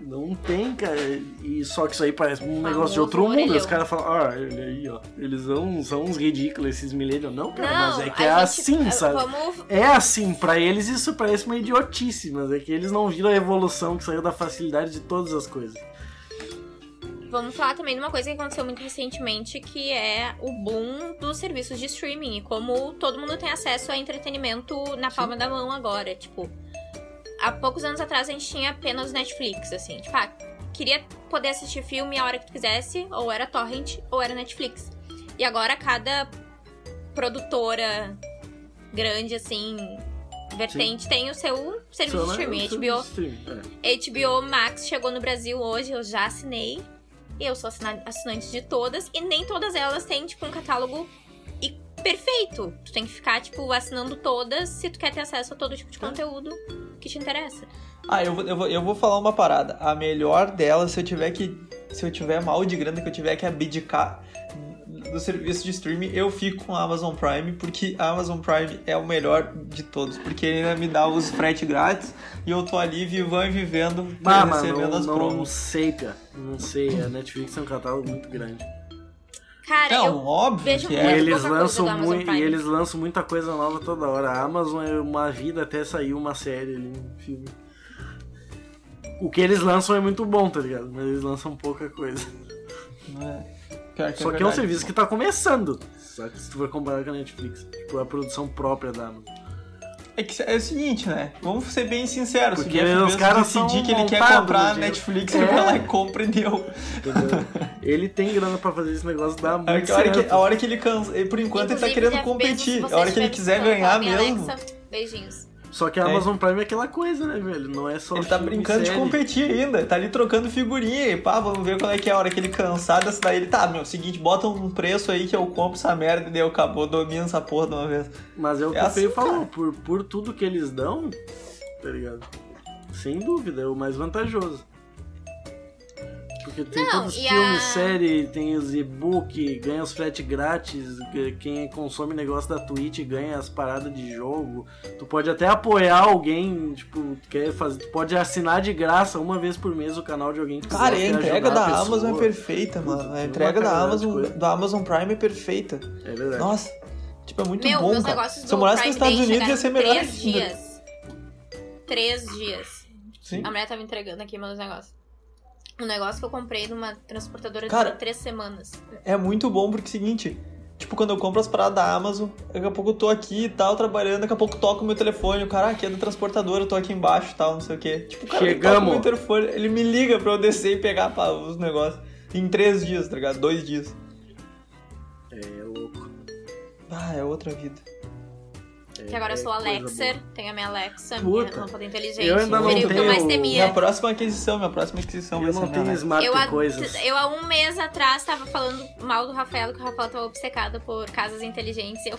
Não tem, cara. E só que isso aí parece um Famoso negócio de outro mundo. Os caras falam, ah, ele aí, ó. Eles são, são uns ridículos, esses millennials. Não, cara, Não, mas é que é gente- assim, sabe? Vamos, É assim, pra eles isso parece uma idiotice, mas é que eles não viram a evolução que saiu da facilidade de todas as coisas. vamos falar também de uma coisa que aconteceu muito recentemente, que é o boom dos serviços de streaming. E como todo mundo tem acesso a entretenimento na palma da mão agora. Tipo, há poucos anos atrás a gente tinha apenas Netflix, assim. Tipo, ah, queria poder assistir filme a hora que tu quisesse, ou era torrent, ou era Netflix. E agora cada produtora grande, assim, vertente tem o seu serviço de streaming. HBO, Streaming, é. HBO Max chegou no Brasil hoje, eu já assinei. Eu sou assina- assinante de todas. E nem todas elas têm, tipo, um catálogo perfeito. Tu tem que ficar, tipo, assinando todas se tu quer ter acesso a todo tipo de conteúdo que te interessa. Ah, eu vou, eu, vou, eu vou falar uma parada. A melhor dela, se eu tiver que. Se eu tiver mal de grana, que eu tiver que abdicar do serviço de streaming, eu fico com a Amazon Prime, porque a Amazon Prime é o melhor de todos. Porque ele ainda me dá os frete grátis e eu tô ali vivão e vivendo, Ah, recebendo não, as não promos. sei, cara. Não sei. A Netflix é um catálogo muito grande. Cara, Não, eu óbvio vejo que E muito é. eles lançam muito, e eles lançam muita coisa nova toda hora. A Amazon é uma vida até sair uma série ali, um filme. O que eles lançam é muito bom, tá ligado? Mas eles lançam pouca coisa. É. Pior Só que é um serviço que tá começando. Só que se tu for comparar com a Netflix, tipo, a produção própria da Amazon. É, que é o seguinte, né? Vamos ser bem sinceros. Porque se o Jeff os caras decidir que ele quer comprar a Netflix, É. ele vai lá e compra e deu. Entendeu? ele tem grana pra fazer esse negócio dar A muito hora, que, certo. a hora que ele cansa. Por enquanto ele tá Inclusive, querendo Jeff competir. Bezos, a hora que ele quiser ganhar mesmo. Alexa, beijinhos. Só que a É. Amazon Prime é aquela coisa, né, velho? Não é só Ele tá brincando de competir ainda, tá ali trocando figurinha e pá, vamos ver qual é que é a hora que ele cansar dessa daí. Ele tá, meu, seguinte, bota um preço aí que eu compro essa merda e daí eu acabou, domina essa porra de uma vez. Mas é o que É o assim, Feio falou, por, por tudo que eles dão, tá ligado? Sem dúvida, é o mais vantajoso. Porque tem Não, todos os filmes, a- série, tem os e-book, ganha os frete grátis, quem consome negócio da Twitch ganha as paradas de jogo. Tu pode até apoiar alguém, tipo, quer fazer, tu pode assinar de graça uma vez por mês o canal de alguém que Cara, e a entrega da a. Amazon é perfeita, mano. A Tem entrega da Amazon, da Amazon Prime é perfeita. É verdade. Nossa, tipo, é muito Meu, bom, cara. Se eu do morasse nos Estados Unidos ia ser melhor três ainda. dias. Três dias. Sim. A mulher tava entregando aqui meus negócios. Um negócio que eu comprei numa transportadora Cara, de três semanas. É muito bom porque é o seguinte, tipo, quando eu compro as paradas da Amazon, daqui a pouco eu tô aqui e tal, trabalhando, daqui a pouco toca o meu telefone, o cara, ah, aqui é da transportadora, eu tô aqui embaixo e tal, não sei o quê. Tipo, o cara ele toca o Chegamos. meu telefone, ele me liga pra eu descer e pegar pá, os negócios. Em três dias, tá ligado? Dois dias. É louco. Ah, é outra vida. É- Que agora eu é sou coisa Alexer, tenho a minha Alexa, Puta. minha lâmpada inteligente. Eu ainda não Seria o que eu mais tenho- temia. Minha próxima aquisição, minha próxima aquisição vai Eu ser não tenho smart Eu, há- coisas. eu há um mês atrás tava falando mal do Rafael, que o Rafael tava obcecado por casas inteligentes. E eu, eu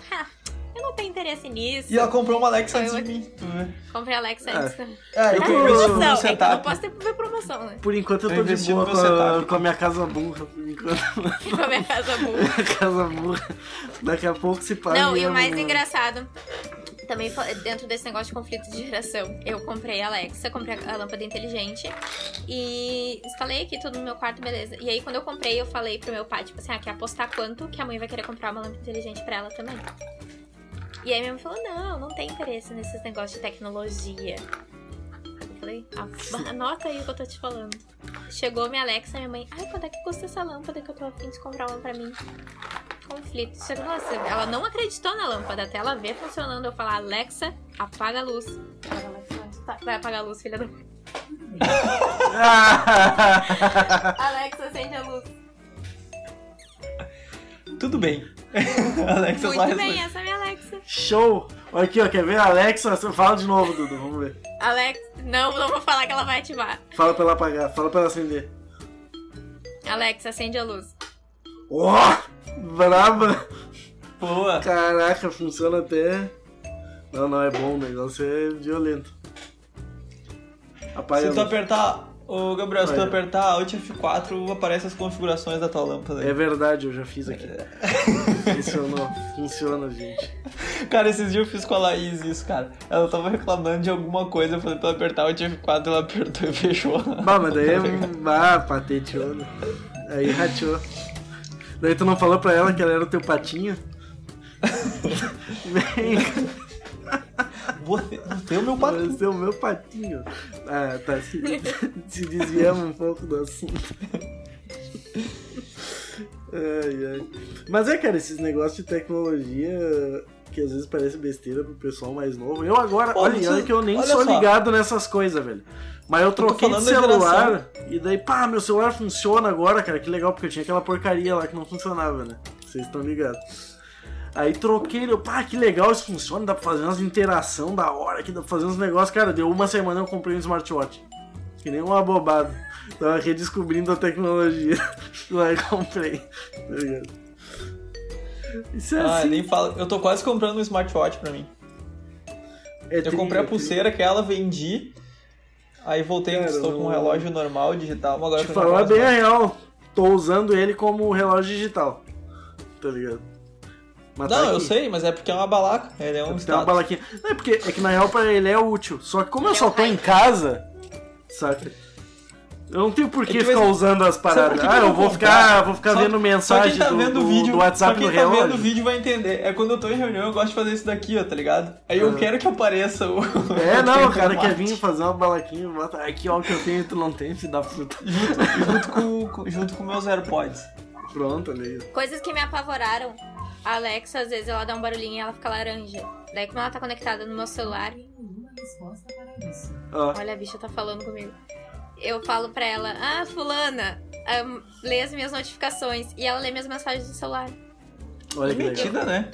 não tenho interesse nisso. E ela comprou uma Alexa antes de eu mim, vê. Comprei a Alexa É. antes. É, Eu eu Tá tô- investindo promoção, no é que eu não setup. posso ter ver promoção, né? Por enquanto eu Eu tô de investi boa com setup. com a minha casa burra. Por enquanto, *laughs* Com a minha casa burra. *laughs* casa burra. Daqui a pouco se paga. Não, e o mais engraçado, também dentro desse negócio de conflito de geração, eu comprei a Alexa, comprei a lâmpada inteligente e instalei aqui tudo no meu quarto, beleza. E aí, quando eu comprei, eu falei pro meu pai, tipo assim, ah, quer apostar quanto que a mãe vai querer comprar uma lâmpada inteligente pra ela também. E aí minha mãe falou, não, não tem interesse nesses negócios de tecnologia. Eu falei, ah, *laughs* anota aí o que eu tô te falando. Chegou minha Alexa, minha mãe, ai, quanto é que custa essa lâmpada que eu tô afim de comprar uma pra mim? conflito. Nossa, ela não acreditou na lâmpada até ela ver funcionando. Eu falar, Alexa, apaga a luz. Ela, Alexa, tá, vai apagar a luz, filha da. *laughs* Alexa, acende a luz. Tudo bem. *laughs* Alexa só Muito bem, responde. essa é a minha Alexa. Show! Olha aqui, ó, quer ver? Alexa, fala de novo, Dudu, vamos ver. Alexa, não, não vou falar que ela vai ativar. Fala pra ela apagar, fala pra ela acender. Alexa, acende a luz. Ó! braba! Boa. Caraca, funciona até. Não, não, é bom, o negócio é violento. Apaga Se tu apertar, ô Gabriel, se tu apertar Alt F4, aparece as configurações da tua lâmpada. É verdade, eu já fiz aqui. É. Funcionou, funciona, gente. Cara, esses dias eu fiz com a Laís isso, cara. Ela tava reclamando de alguma coisa, eu falei pra ela apertar Alt F4, ela apertou e *laughs* fechou. Bah, mas daí é. Ah, pateteou, né? Aí rateou. Daí tu não falou pra ela que ela era o teu patinho? *laughs* Vem, Você, você é o meu você é o meu patinho. Ah, tá. Se, *laughs* se desviamos um pouco do assunto. Ai, ai. Mas é, cara, esses negócios de tecnologia que às vezes parece besteira pro pessoal mais novo. Eu agora, Pô, olha, você- olha que eu nem olha sou só. ligado nessas coisas, velho. Mas eu troquei de celular e daí, pá, meu celular funciona agora, cara. Que legal, porque eu tinha aquela porcaria lá que não funcionava, né? Vocês estão ligados. Aí troquei, eu, pá, que legal isso funciona, dá pra fazer umas interação da hora, que dá pra fazer uns negócios. Cara, deu uma semana eu comprei um smartwatch. Que nem um abobado. Tava redescobrindo a tecnologia. *laughs* Lá e comprei. Tá ligado? Isso é Ah, assim. nem fala. Eu tô quase comprando um smartwatch pra mim. é Eu tri- comprei a é pulseira que ela vendi. Aí voltei, Cara, estou com um relógio normal, digital, mas agora Te falar bem a real. Tô usando ele como relógio digital. Tá ligado? Mas tá Não, eu sei, mas é porque é uma balaca. Ele é um Tem uma balaquinha. Não, é porque é que na real pra ele é útil. Só que como eu é só um tô em casa, saca? Eu não tenho por que É que ficar usando as paradas. que Ah, que eu eu vou ficar, vou ficar Só- vendo mensagem quem tá do, vendo o do- vídeo, do WhatsApp só quem do tá relógio. vendo o vídeo vai entender. É quando eu tô em reunião, eu gosto de fazer isso daqui, ó, tá ligado? Aí eu Ah. quero que apareça o. *laughs* É, não, o cara quer vir fazer uma balaquinha, bota aqui, ó, o que eu tenho e tu não tem, filho da puta. Junto, junto com, com- junto com meus AirPods. Pronto, ali. Coisas que me apavoraram a Alexa, às vezes, ela dá um barulhinho e ela fica laranja. Daí, como ela tá conectada no meu celular, olha, a bicha tá falando comigo. Eu falo pra ela, ah, fulana, ahn, lê as minhas notificações. E ela lê minhas mensagens no celular. olha que. Metida, né?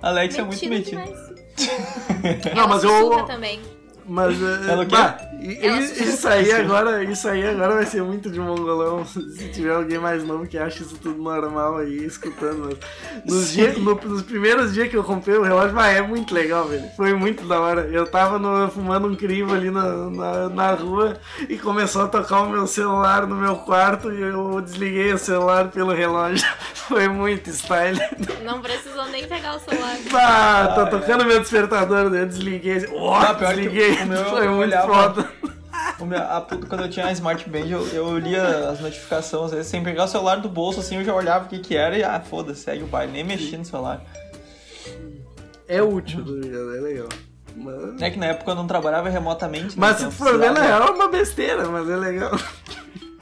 Alex é muito Metida. *laughs* Não, ela mas eu- também. Mas é, Ela quê? bah, Ela sussurra. isso aí agora, isso aí agora vai ser muito de mongolão. *laughs* Se tiver alguém mais novo que acha isso tudo normal aí, escutando. Nos, dias, no- nos primeiros dias que eu comprei o relógio, mas é muito legal, velho. Foi muito da hora. Eu tava no- fumando um crivo ali na, na, na rua e começou a tocar o meu celular no meu quarto e eu desliguei o celular pelo relógio. *laughs* Foi muito style. Não precisou nem pegar o celular. Ah, tá Ah, tocando meu despertador, daí eu desliguei. Ah, pior que desliguei. O *laughs* meu Foi eu olhava- foda. O meu- a quando eu tinha a Smart Band, eu, eu lia as notificações, às vezes, sem pegar o celular do bolso, assim, eu já olhava o que que era e, ah, foda-se, segue o baile, nem mexi no celular. É útil, tá? É legal. Mas, É que na época eu não trabalhava remotamente. né, mas se tu for ver, na real é uma besteira, mas é legal.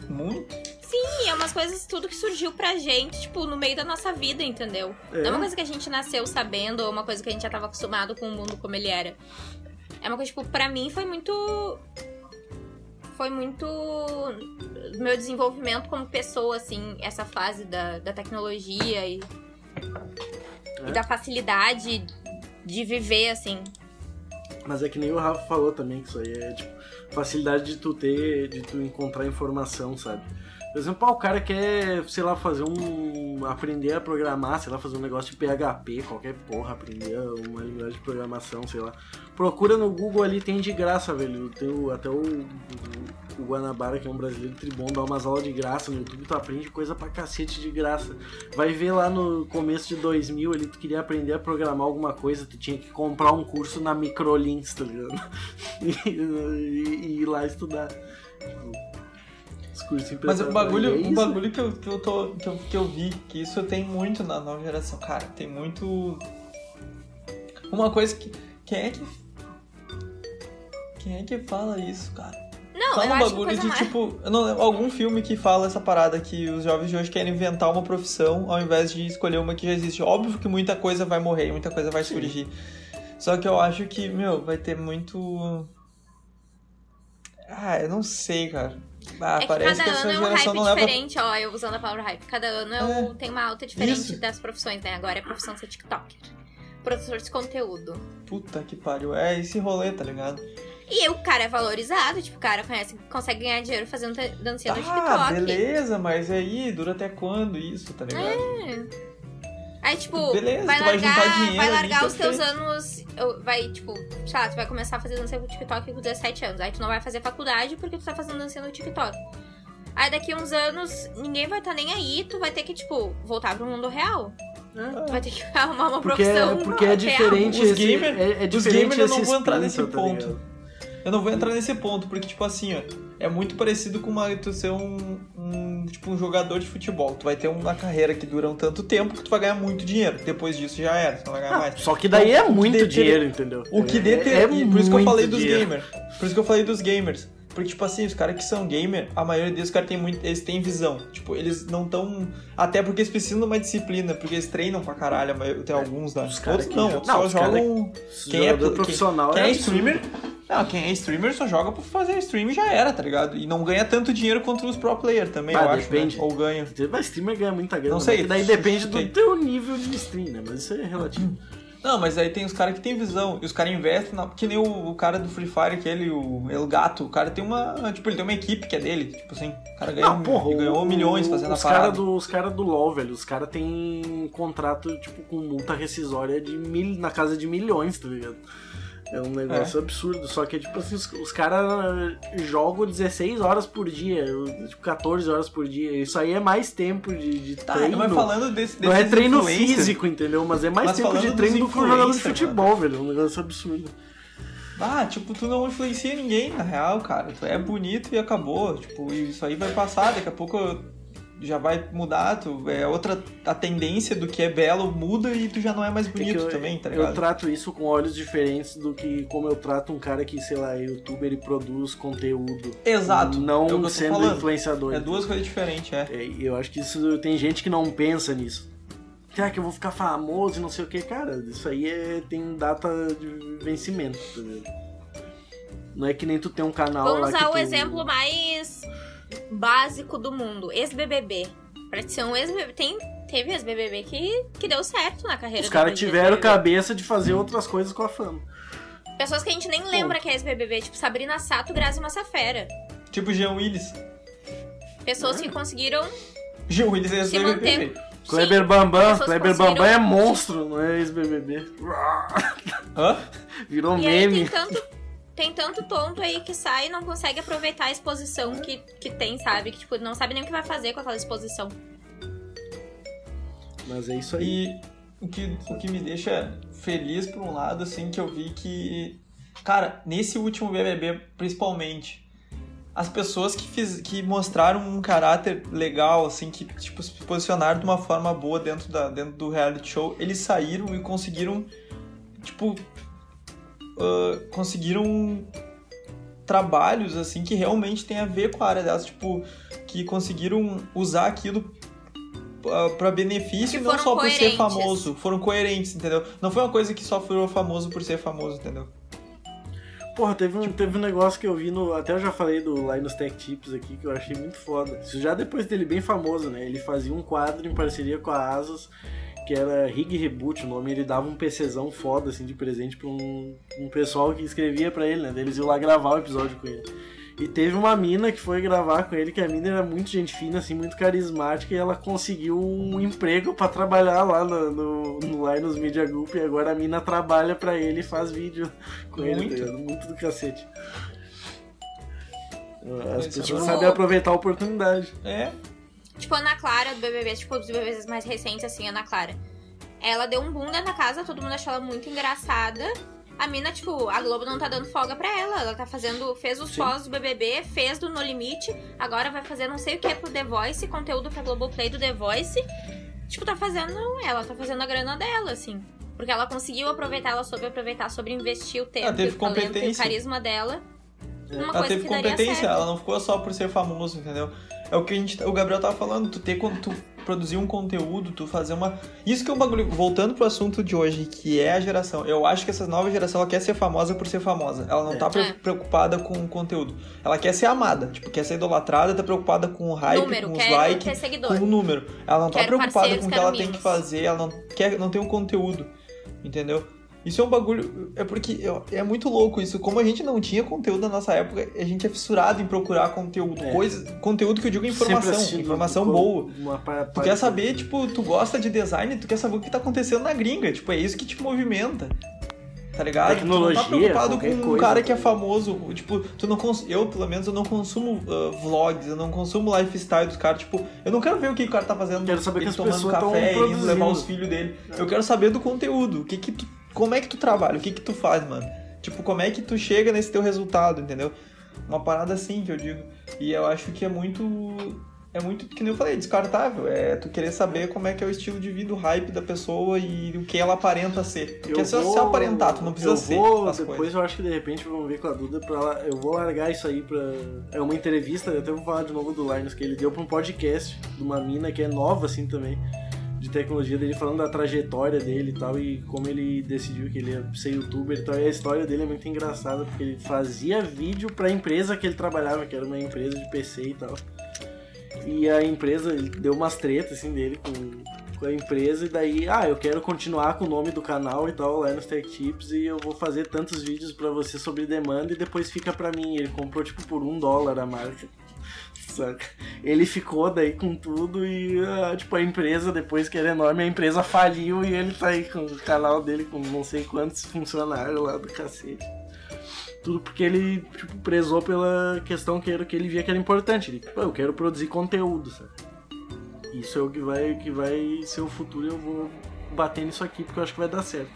Muito. Sim, é umas coisas tudo que surgiu pra gente, tipo, no meio da nossa vida, entendeu? É. Não é uma coisa que a gente nasceu sabendo ou uma coisa que a gente já tava acostumado com o mundo como ele era. É uma coisa, tipo, pra mim foi muito. Foi muito. Meu desenvolvimento como pessoa, assim, essa fase da, da tecnologia e, É. e da facilidade de viver, assim. Mas é que nem o Rafa falou também, que isso aí é tipo facilidade de tu ter, de tu encontrar informação, sabe? Por exemplo, ah, o cara quer, sei lá, fazer um. aprender a programar, sei lá, fazer um negócio de PHP, qualquer porra, aprender uma linguagem de programação, sei lá. Procura no Google ali, tem de graça, velho. Tem o- até o, o, Guanabara, que é um brasileiro tribom, dá umas aulas de graça no YouTube, tu aprende coisa pra cacete de graça. Vai ver lá no começo de 2000 ali, tu queria aprender a programar alguma coisa, tu tinha que comprar um curso na Microlinks, tá ligado? *laughs* E, e- e ir lá estudar. Tipo, Mas o bagulho, É o bagulho que eu, que, eu tô, que, eu, que eu vi, que isso tem muito na nova geração, cara, tem muito. Uma coisa que. Quem é que. Quem é que fala isso, cara? Não, fala eu um acho que bagulho coisa de mais. tipo. Eu não lembro, algum filme que fala essa parada que os jovens de hoje querem inventar uma profissão ao invés de escolher uma que já existe. Óbvio que muita coisa vai morrer, muita coisa vai Sim. surgir. Só que eu acho que, meu, vai ter muito. Ah, eu não sei, cara. Ah, É que cada que ano é um hype não leva diferente, ó, eu usando a palavra hype. Cada ano é É. tem uma alta diferente Isso. das profissões, né? Agora é a profissão ser TikToker. Produtor de conteúdo. Puta que pariu. É esse rolê, tá ligado? E o cara é valorizado, tipo, o cara conhece, consegue ganhar dinheiro fazendo dancinha no Ah, TikTok. beleza, mas aí dura até quando isso, tá ligado? Aí, tipo, Beleza, vai vai largar, juntar dinheiro vai largar os teus anos. Vai, tipo, sei lá, tu vai começar a fazer dancinha no TikTok com 17 anos. Aí tu não vai fazer faculdade porque tu tá fazendo dancinha no TikTok. Aí daqui uns anos, ninguém vai estar tá nem aí, tu vai ter que, tipo, voltar pro mundo real. É. Tu vai ter que *laughs* arrumar uma Porque, profissão. porque é real. diferente Os esse, gamer- é, é Dos diferente gamers eu não vou entrar nesse tá ponto. Eu não vou entrar nesse ponto, porque, tipo assim, ó, é muito parecido com uma, tu ser um, um, tipo, um jogador de futebol. Tu vai ter uma carreira que dura um tanto tempo que tu vai ganhar muito dinheiro. Depois disso já era, tu não vai ganhar Ah, mais. só que daí é O que muito deter- dinheiro, entendeu? O que É- deter... é e por isso que eu falei dos dinheiro. gamers. Por isso que eu falei dos gamers. Porque, tipo assim, os caras que são gamer, a maioria deles, os caras tem muito. Eles têm visão. Tipo, eles não tão. Até porque eles precisam de uma disciplina, porque eles treinam pra caralho. maioria- Tem alguns, né? Os Outros que- não, outros não, só jogam. Esse Quem é, jogador quem, profissional quem é streamer. Não, quem é streamer só joga pra fazer stream e já era, tá ligado? E não ganha tanto dinheiro quanto os pro player também, eu acho. depende. Né? Ou ganha. Mas streamer ganha muita grana. Não sei, mas Daí *laughs* depende do teu nível de stream, né? Mas isso é relativo. Não, mas aí tem os caras que tem visão. E os caras investem na. Que nem o, o cara do Free Fire, aquele, o El Gato. O cara tem uma. Tipo, ele tem uma equipe que é dele. Tipo assim, o cara ganhou, Não, porra, ele ganhou o- milhões fazendo os a parada. Cara do, os caras do LoL, velho, os caras têm contrato, tipo, com multa rescisória de mil, na casa de milhões, tá ligado? É um negócio absurdo, só que, tipo assim, os, os caras jogam 16 horas por dia, tipo, 14 horas por dia. Isso aí é mais tempo de, de Tá, treino. mas falando desse, Não é treino físico, entendeu? Mas é mais Mas tempo de treino do que um jogador de futebol, velho. É um negócio absurdo. Ah, tipo, tu não influencia ninguém, na real, cara. Tu é bonito e acabou. Tipo, isso aí vai passar, daqui a pouco já vai mudar. Tu, é outra. A tendência do que é belo muda e tu já não é mais É bonito eu, também, tá eu ligado? trato isso com olhos diferentes do que como eu trato um cara que, sei lá, é youtuber e produz conteúdo. Exato. Não é o que eu tô sendo falando. influenciador. É duas coisas diferentes, é. É, eu acho que isso tem gente que não pensa nisso. que, ah, que eu vou ficar famoso e não sei o que, cara, isso aí é, tem data de vencimento, tá ligado? Não é que nem tu tem um canal Vamos lá usar que o tu... exemplo mais básico do mundo. Ex-BBB. Pra ser um ex-BBB. Tem, teve ex-BBB que, que deu certo na carreira Os caras tiveram ex-BBB. cabeça de fazer outras coisas com a fama. Pessoas que a gente nem lembra que é ex-BBB. Tipo Sabrina Sato, Grazi Massafera. Tipo Jean Willis. Pessoas que conseguiram Jean Willis é velho. Kleber Bambam, Kleber conseguiram- Bambam é monstro, não é ex-BBB. Hã? Virou E aí meme. tem tanto, tem tanto tonto aí que sai e não consegue aproveitar a exposição que, que tem, sabe? Que, tipo, não sabe nem o que vai fazer com aquela exposição. Mas é isso aí. E o que, o que me deixa feliz por um lado, assim, que eu vi que, cara, nesse último BBB, principalmente, as pessoas que, fiz, que mostraram um caráter legal, assim, que, tipo, se posicionaram de uma forma boa dentro, da, dentro do reality show, eles saíram e conseguiram, tipo, ah, conseguiram trabalhos, assim, que realmente tem a ver com a área delas, tipo, que conseguiram usar aquilo ah, pra benefício não só por ser coerentes. famoso, foram coerentes, entendeu? Não foi uma coisa que só virou famoso por ser famoso, entendeu? Porra, teve um, teve um negócio que eu vi no. Até eu já falei do Linus Tech Tips aqui, que eu achei muito foda. Isso já depois dele bem famoso, né? Ele fazia um quadro em parceria com a Asus, que era Rig Reboot o nome, ele dava um PCzão foda, assim, de presente pra um, um pessoal que escrevia pra ele, né? Eles iam lá gravar o episódio com ele. E teve uma mina que foi gravar com ele, que a mina era muito gente fina, assim, muito carismática, e ela conseguiu um emprego pra trabalhar lá no, no, no Linus Media Group, e agora a mina trabalha pra ele e faz vídeo com ele, Muito. tá ligado? muito do cacete. As pessoas sabem aproveitar a oportunidade. É, Tipo, a Ana Clara do BBB, tipo, dos BBBs mais recentes, assim, Ana Clara. Ela deu um boom dentro da casa, todo mundo achou ela muito engraçada. A mina, tipo, a Globo não tá dando folga pra ela. Ela tá fazendo, fez os Sim. pós do BBB, fez do No Limite, agora vai fazer não sei o que pro The Voice, conteúdo pra Globoplay do The Voice. Tipo, tá fazendo, ela tá fazendo a grana dela, assim. Porque ela conseguiu aproveitar, ela soube aproveitar, sobre investir o tempo, Ela teve e o talento e o competência. carisma dela. Numa ela coisa teve que daria competência, certo. ela não ficou só por ser famoso, entendeu? É o que a gente, o Gabriel tava falando, tu ter quando tu produzir um conteúdo, tu fazer uma. Isso que é um bagulho. Voltando pro assunto de hoje, que é a geração. Eu acho que essa nova geração ela quer ser famosa por ser famosa. Ela não É. tá pre- É. preocupada com o conteúdo. Ela quer ser amada, tipo, quer ser idolatrada, tá preocupada com o hype, Número, com os likes, com o número. Ela não tá Quero preocupada parceiros, com o que ela tem que fazer, ela não quer, não tem um conteúdo, entendeu? Isso é um bagulho. É porque é muito louco isso. Como a gente não tinha conteúdo na nossa época, a gente é fissurado em procurar conteúdo. É. Coisa, conteúdo que eu digo é informação. Informação boa. Tu quer saber, tipo, tu gosta de design, tu quer saber o que tá acontecendo na gringa. Tipo, é isso que te movimenta. Tá ligado? Tecnologia, tu não tá preocupado com um coisa, cara que é tá famoso. Tipo, tu não cons... eu, pelo menos, eu não consumo ah, vlogs, eu não consumo lifestyle dos caras. Tipo, eu não quero ver o que o cara tá fazendo. Quero saber ele que as tomando pessoas café, indo levar os filhos dele. Eu quero saber do conteúdo. O que que. Como é que tu trabalha? O que que tu faz, mano? Tipo, como é que tu chega nesse teu resultado, entendeu? Uma parada assim que eu digo. E eu acho que é muito. É muito, que nem eu falei, descartável. É tu querer saber como é que é o estilo de vida, o hype da pessoa e o que ela aparenta ser. Porque é só se aparentar, tu não precisa eu ser Vou, depois coisas. eu acho que de repente vamos ver com a Duda pra ela. Eu vou largar isso aí pra. É uma entrevista, eu até vou falar de novo do Linus, que ele deu pra um podcast de uma mina que é nova assim também. De tecnologia dele, falando da trajetória dele e tal, e como ele decidiu que ele ia ser youtuber e tal. E a história dele é muito engraçada, porque ele fazia vídeo pra empresa que ele trabalhava, que era uma empresa de PC e tal. E a empresa ele deu umas tretas assim dele com, com a empresa e daí, ah, eu quero continuar com o nome do canal e tal, lá nos Tech Tips, e eu vou fazer tantos vídeos pra você sobre demanda e depois fica pra mim. Ele comprou tipo por um dólar a marca. Saca? Ele ficou daí com tudo e, ah, tipo, a empresa, depois que era enorme, a empresa faliu e ele tá aí com o canal dele com não sei quantos funcionários lá do cacete. Tudo porque ele, tipo, prezou pela questão que era que ele via que era importante. Ele, pô, eu quero produzir conteúdo, sabe? Isso é o que vai, que vai ser o futuro eu vou bater nisso aqui porque eu acho que vai dar certo.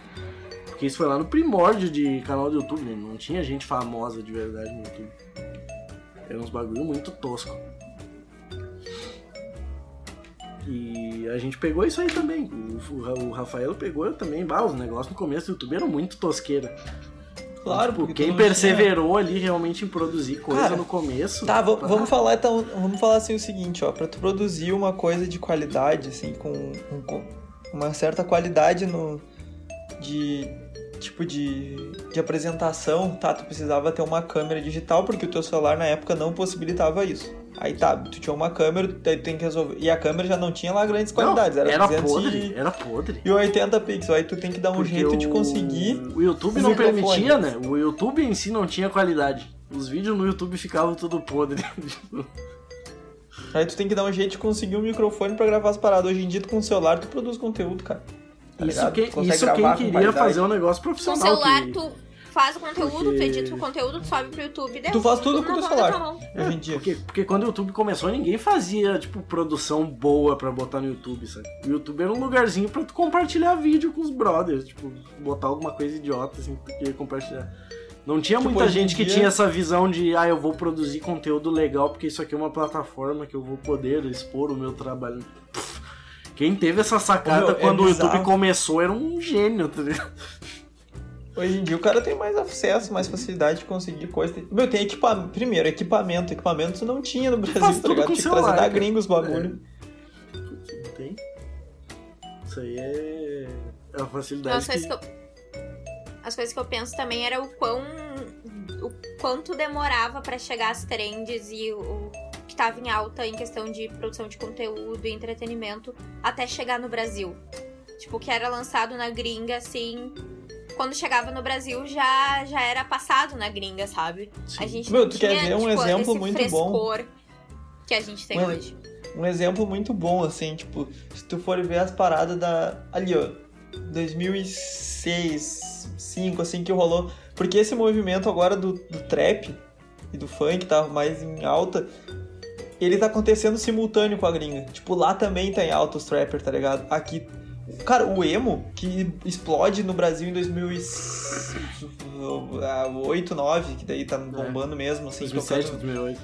Porque isso foi lá no primórdio de canal do YouTube, né? Não tinha gente famosa de verdade no YouTube. Era uns bagulho muito tosco. E a gente pegou isso aí também. O, o- Rafael pegou também. Bah, os negócios no começo do YouTube eram muito tosqueira. Claro, Tipo, porque quem perseverou ali realmente em produzir coisa Cara, no começo. Tá, ah, vamos falar então, vamos falar assim o seguinte, ó, para tu produzir uma coisa de qualidade, assim, com, com- com- uma certa qualidade no de tipo de, de apresentação, tá? Tu precisava ter uma câmera digital porque o teu celular na época não possibilitava isso. Aí tá, tu tinha uma câmera, daí tu tem que resolver. E a câmera já não tinha lá grandes qualidades, era, era 200 podre, e, era podre. e 80 pixels. Aí tu tem que dar um Porque jeito de o- conseguir. O YouTube não permitia, né? O YouTube em si não tinha qualidade. Os vídeos no YouTube ficavam tudo podre. Aí tu tem que dar um jeito de conseguir um microfone pra gravar as paradas. Hoje em dia, tu com o celular, tu produz conteúdo, cara. Tá isso ligado? quem, isso quem queria fazer um negócio Com o profissional. celular, que- tu faz o conteúdo, Porque- tu edita o conteúdo, tu sobe pro YouTube. Deu, Tu faz tudo com o teu celular. Hoje em dia. Porque, porque quando o YouTube começou, ninguém fazia, tipo, produção boa pra botar no YouTube, sabe? O YouTube era um lugarzinho pra tu compartilhar vídeo com os brothers, tipo, botar alguma coisa idiota, assim, porque compartilhar. Não tinha Tipo, muita gente que dia- tinha essa visão de, ah, eu vou produzir conteúdo legal porque isso aqui é uma plataforma que eu vou poder expor o meu trabalho. Pff, Quem teve essa sacada meu, é quando o YouTube começou era um gênio, tá ligado? Hoje em dia o cara tem mais acesso, mais facilidade de conseguir coisa. Tem- Meu, tem equipamento. Primeiro, equipamento. Equipamento tu não tinha no Brasil, faz tá ligado? Tinha que trazer da gringa os bagulho. Não tem? Isso aí é é a facilidade As coisas que... que eu, as coisas que eu penso também era o quão. o quanto demorava pra chegar as trends e o, o que tava em alta em questão de produção de conteúdo e entretenimento até chegar no Brasil. Tipo, que era lançado na gringa, assim. Quando chegava no Brasil já, já era passado na gringa, sabe? A gente Meu, não tu tinha, quer ver um tipo, exemplo muito bom? que a gente tem Um- hoje. Um exemplo muito bom, assim, tipo, se tu for ver as paradas da. Ali, ó. 2006, 2005, assim, que rolou. Porque esse movimento agora do, do trap e do funk tá mais em alta. Ele tá acontecendo simultâneo com a gringa. Tipo, lá também tá em alta os trapper, tá ligado? Aqui. Cara, o emo, que explode no Brasil em 2008, 9, que daí tá bombando mesmo, assim, 2007, tocando- 2008.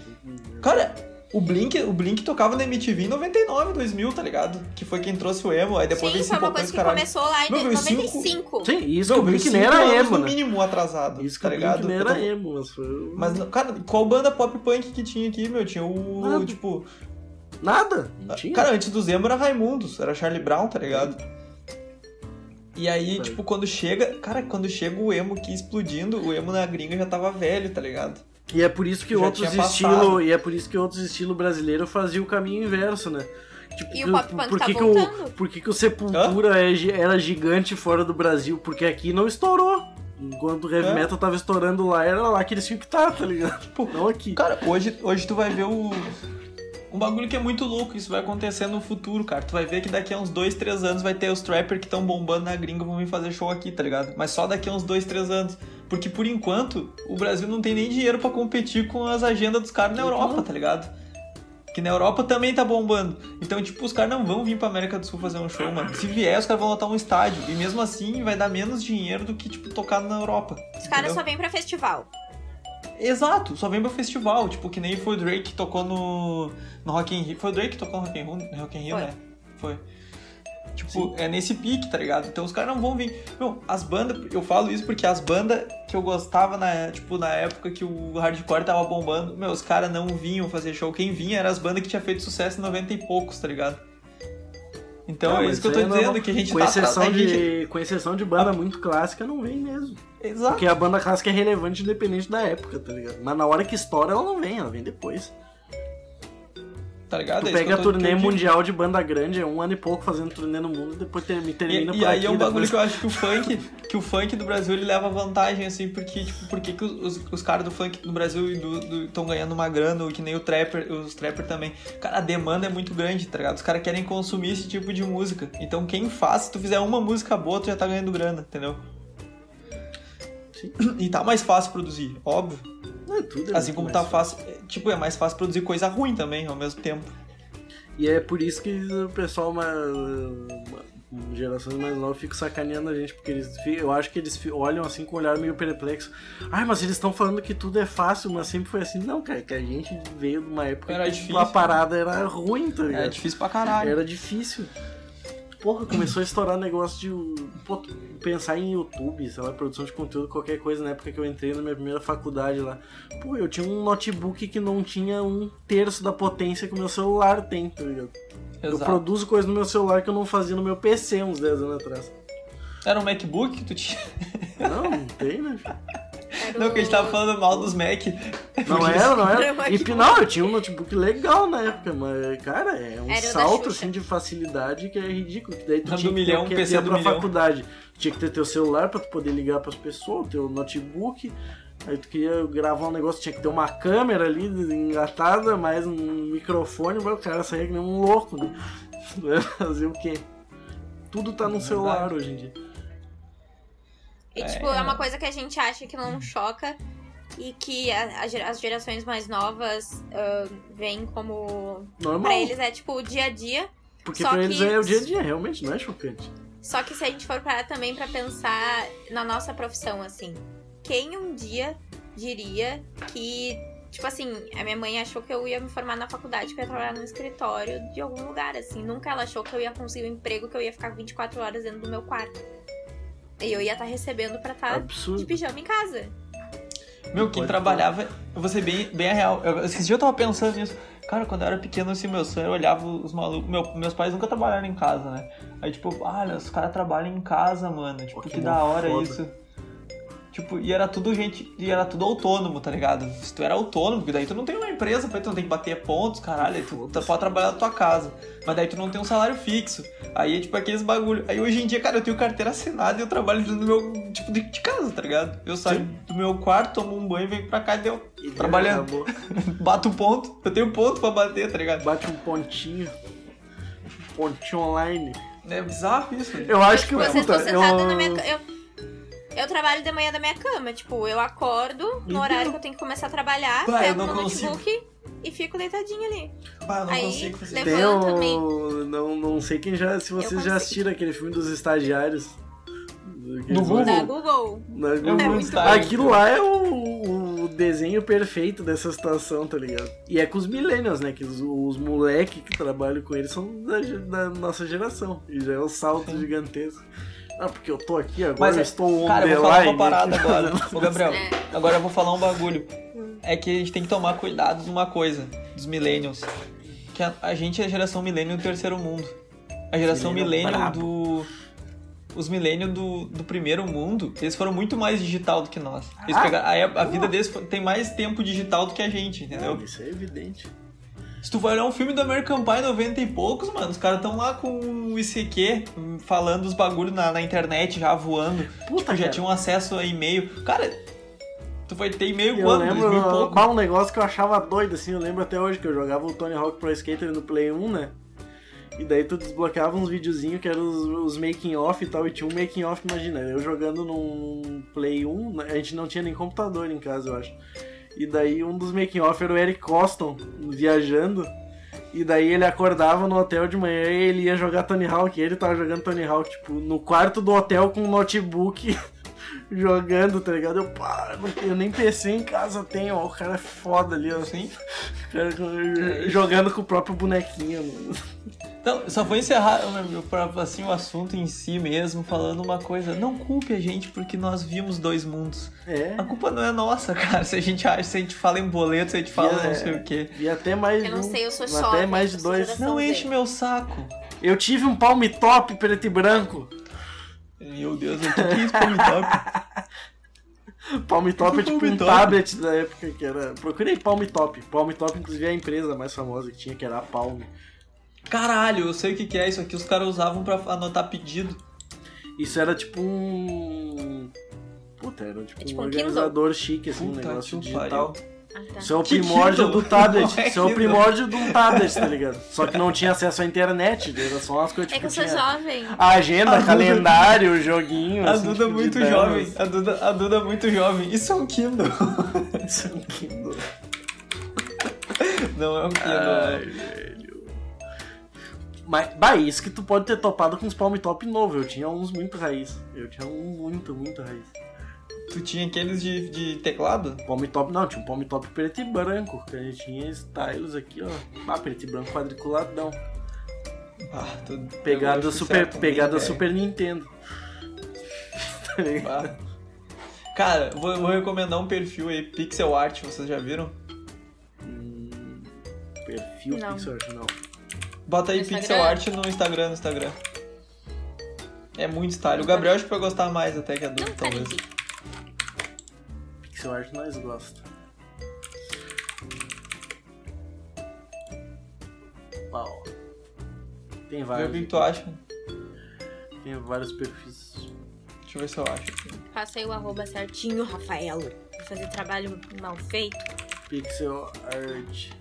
Cara, o Blink, o Blink tocava na MTV em 99, 2000, tá ligado? Que foi quem trouxe o emo, aí depois Sim, foi uma coisa que caralho. começou lá em Meu, veio cinco- 95. Sim, isso Não, que o Blink nem era emo, no né? mínimo atrasado, Isso que tá o ligado? Blink nem era tô- emo, mas foi... Mas, cara, qual banda pop punk que tinha aqui, meu? Tinha o, Nada. tipo... Nada, não tinha. Cara, antes do emo era Raimundos, era Charlie Brown, tá ligado? E aí, Sabe. tipo, quando chega... Cara, quando chega o emo aqui explodindo, o emo na gringa já tava velho, tá ligado? E é por isso que Já outros estilos, e é por isso que outros estilos brasileiros faziam o caminho inverso, né? Tipo, E o pop punk por tá que voltando. o, por que, que o Sepultura é era gigante fora do Brasil? Porque aqui não estourou. Enquanto o heavy É. metal tava estourando lá, era lá que eles tinham que estar, tá ligado? Tipo, Não aqui. Cara, hoje, hoje tu vai ver o. Um bagulho que é muito louco, isso vai acontecer no futuro, cara. Tu vai ver que daqui a uns 2, 3 anos vai ter os trapper que estão bombando na gringa vão vir fazer show aqui, tá ligado? Mas só daqui a uns 2, 3 anos. Porque por enquanto, o Brasil não tem nem dinheiro pra competir com as agendas dos caras na Então- Europa, tá ligado? Que na Europa também tá bombando. Então, tipo, os caras não vão vir pra América do Sul fazer um show, mano. Se vier, os caras vão lotar um estádio. E mesmo assim, vai dar menos dinheiro do que, tipo, tocar na Europa. Os caras só vêm pra festival. Exato, só vem pro festival, tipo, que nem foi o Drake que tocou no, no Rock in Rio. Foi o Drake que tocou no Rock in Rio, no Rock in Rio Foi. né? Foi. Tipo, é nesse pique, tá ligado? Então os caras não vão vir. Meu, as bandas, eu falo isso porque as bandas que eu gostava na, tipo, na época que o hardcore tava bombando, meu, os caras não vinham fazer show. Quem vinha eram as bandas que tinha feito sucesso em 90 e poucos, tá ligado? Então Não, é isso que eu tô é dizendo, normal. que a gente com tá exceção a gente- de Com exceção de banda muito clássica, não vem mesmo. Exato. Porque a banda clássica é relevante independente da época, tá ligado? Mas na hora que estoura, ela não vem, ela vem depois. Tá ligado? Tu É pega a turnê mundial de banda grande, é um ano e pouco fazendo turnê no mundo, depois ter- me termina E, por e aí é um bagulho depois- que eu acho que o funk, que o funk do Brasil ele leva vantagem, assim, porque, tipo, por que os, os caras do funk no Brasil estão ganhando uma grana, que nem o trapper, os trapper também. Cara, a demanda é muito grande, tá ligado? Os caras querem consumir esse tipo de música. Então quem faz, se tu fizer uma música boa, tu já tá ganhando grana, entendeu? Sim. E tá mais fácil produzir, óbvio. É, tudo é Assim como tá fácil, é, tipo, é mais fácil produzir coisa ruim também, ao mesmo tempo. E é por isso que o pessoal mais. gerações mais novas fica sacaneando a gente, porque eles eu acho que eles olham assim com um olhar meio perplexo. Ai, mas eles estão falando que tudo é fácil, mas sempre foi assim. Não, cara, que a gente veio de uma época Era que difícil. a parada era ruim, tá É ligado? difícil pra caralho. Era difícil. Porra, começou a estourar negócio de pô, pensar em YouTube, sei lá, produção de conteúdo, qualquer coisa na época que eu entrei na minha primeira faculdade lá. Pô, eu tinha um notebook que não tinha um terço da potência que o meu celular tem, tá ligado? Eu Exato. produzo coisa no meu celular que eu não fazia no meu PC uns 10 anos atrás. Era um MacBook que tu tinha. Não, não tem, né? *laughs* Era Não, o- que a gente tava falando mal dos Mac. Não era, não Era era. E não, eu tinha um notebook legal na época, mas, cara, é um Era salto assim de facilidade que é ridículo. Que daí tu tinha que milhão, ter PC do pra milhão. faculdade. Tinha que ter teu celular pra tu poder ligar pras pessoas, teu notebook. Aí tu queria gravar um negócio, tinha que ter uma câmera ali engatada, mais um microfone, mas o cara saía que nem um louco, né? *laughs* Fazer o quê? Tudo tá no Verdade. celular hoje em dia. E, tipo, É. é uma coisa que a gente acha que não choca e que a- a as gerações mais novas ah, veem como. Normal. Pra eles é tipo o dia a dia. Porque só pra eles que- é o dia a dia, realmente, não é chocante. Só que se a gente for parar também pra pensar na nossa profissão, assim, quem um dia diria que, tipo assim, a minha mãe achou que eu ia me formar na faculdade pra trabalhar no escritório de algum lugar, assim. Nunca ela achou que eu ia conseguir um emprego que eu ia ficar 24 horas dentro do meu quarto. E eu ia estar recebendo pra estar de Absurdo. pijama em casa. Meu, quem Pode trabalhava, eu vou ser bem, bem a real. Eu, esses dias eu tava pensando nisso. Cara, quando eu era pequeno, assim, meu sonho, eu olhava os malucos. Meu, meus pais nunca trabalharam em casa, né? Aí, tipo, olha, os caras trabalham em casa, mano. Tipo, Pô, que, que da hora foda. isso. Tipo, e era tudo gente. E era tudo autônomo, tá ligado? Se tu era autônomo, porque daí tu não tem uma empresa, pra tu não tem que bater pontos, caralho. Aí tu, tu pode trabalhar na tua casa. Mas daí tu não tem um salário fixo. Aí é tipo aqueles bagulho. Aí hoje em dia, cara, eu tenho carteira assinada e eu trabalho dentro do meu. Tipo, de, de casa, tá ligado? Eu saio do meu quarto, tomo um banho, venho pra cá e deu. E Trabalhando. *laughs* Bato um ponto. Eu tenho ponto pra bater, tá ligado? Bate um pontinho. Um pontinho online. É bizarro isso. né? Eu acho que puta, eu... na minha eu, eu trabalho de manhã da minha cama. Tipo, eu acordo no horário deu. que eu tenho que começar a trabalhar, eu pego consigo. notebook e fico deitadinha ali. Ah, não Aí, consigo fazer. Tem um... Não, não sei quem já... Se vocês já assistiram aquele filme dos estagiários. No Google? Da Google. Na É Google. bom. Aquilo lá é o, o desenho perfeito dessa situação, tá ligado? E é com os millennials, né? Que os, os moleques que trabalham com eles são da, da nossa geração. E já é um salto Sim. gigantesco. Ah, porque eu tô aqui agora, Mas, eu estou on Cara, eu vou falar uma parada agora. *laughs* Ô, Gabriel, É. agora eu vou falar um bagulho. É que a gente tem que tomar cuidado de uma coisa, dos millennials. Que a, a gente é a geração millennial do terceiro mundo. A geração Millennial millennial do... Os millennials do, do primeiro mundo, eles foram muito mais digital do que nós. Eles Ah, pegaram, a, a vida deles foi- tem mais tempo digital do que a gente, entendeu? Não, isso é evidente. Se tu vai olhar um filme do American Pie 90 e poucos, mano, os caras estão lá com o ICQ, hum, falando os bagulhos na, na internet, já voando. Puta, tipo, já tinham acesso a e-mail. Cara, tu vai ter e-mail Eu quando? lembro 2000 e pouco. um negócio que eu achava doido, assim, eu lembro até hoje que eu jogava o Tony Hawk Pro Skater no Play 1, né? E daí tu desbloqueava uns videozinhos que eram os, os making off e tal, e tinha um making off, imagina, eu jogando num Play 1, né? a gente não tinha nem computador em casa, eu acho. E daí um dos making off era o Eric Coston viajando. E daí ele acordava no hotel de manhã e ele ia jogar Tony Hawk. E ele tava jogando Tony Hawk, tipo, no quarto do hotel com um notebook *laughs* jogando, tá ligado? Eu, pá, eu nem PC em casa tenho, ó, o cara é foda ali. Assim. Com- jogando com o próprio bonequinho, mano. Então, só vou encerrar assim, o assunto em si mesmo, falando uma coisa. Não culpe a gente porque nós vimos dois mundos. É. A culpa não é nossa, *laughs* cara. Se a gente acha, se a gente fala em boleto, se a gente fala E é- não sei o quê. E até mais Eu não um- sei, eu sou até jovem, mais dois. Não enche meu saco. Eu tive um palm top preto e branco. Meu Deus, o que é isso me dar? Palm Top é tipo Palm um Top? tablet da época que era. Procurei Palm Top. Palm Top, inclusive, é a empresa mais famosa que tinha, que era a Palm. Caralho, eu sei o que que é isso aqui. Os caras usavam pra anotar pedido. Isso era tipo um. Puta, era tipo, É tipo um um organizador chique, assim, um Puta negócio que digital. Ah, tá. Isso é o Que primórdio do tablet. *laughs* Não é Isso é o primórdio de um tablet, tá ligado? Só que não tinha acesso à internet, era só umas coisas É que tipo. eu sou tinha jovem. a agenda, A Duda- calendário, joguinho. A assim, Duda é tipo, muito jovem. A Duda, a Duda é muito jovem. Isso é um Kindle. Isso é um Kindle. Não é um Kindle. Ai, velho. Mas, bah, isso que tu pode ter topado com os Palm Top novo. Eu tinha uns muito raiz. Eu tinha um muito, muito raiz. Tu tinha aqueles de, de teclado? Palm Top, não, tinha um Palm Top preto e branco. Que a gente tinha stylos aqui, ó. Ah, preto e branco quadriculadão. Ah, tu Pegada Super, certo, pegada bem, Super Nintendo. *laughs* tá ligado? Ah. Cara, vou, vou recomendar um perfil aí, Pixel Art, vocês já viram? Hum, perfil Não. Pixel Art, não. Bota aí Pixel Instagram? Art no Instagram, no Instagram. É muito style. O Gabriel acho que vai gostar mais até que a Duda, talvez. Pixel Art nós gosta. Uau. Tem Vê o vários. que que tu acha. Tem vários perfis. Deixa eu ver se eu acho aqui. Aí o arroba certinho, Rafaelo. Vou fazer trabalho mal feito. Pixel Art.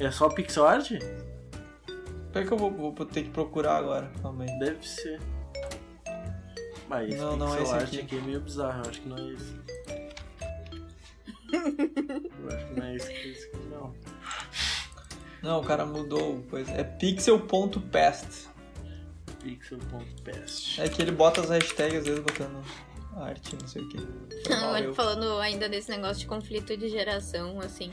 É só Pixel Art? Peraí que eu vou, vou ter que procurar agora. Aí. Deve ser. Mas Não, não é esse aqui. aqui. é meio bizarro, eu acho que não é esse. eu acho que não é esse aqui, esse aqui não. Não, o cara mudou coisa. É pixel.past. Pixel.pest. É que ele bota as hashtags às vezes botando arte, não sei o que. *laughs* Agora, falando ainda desse negócio de conflito de geração, assim.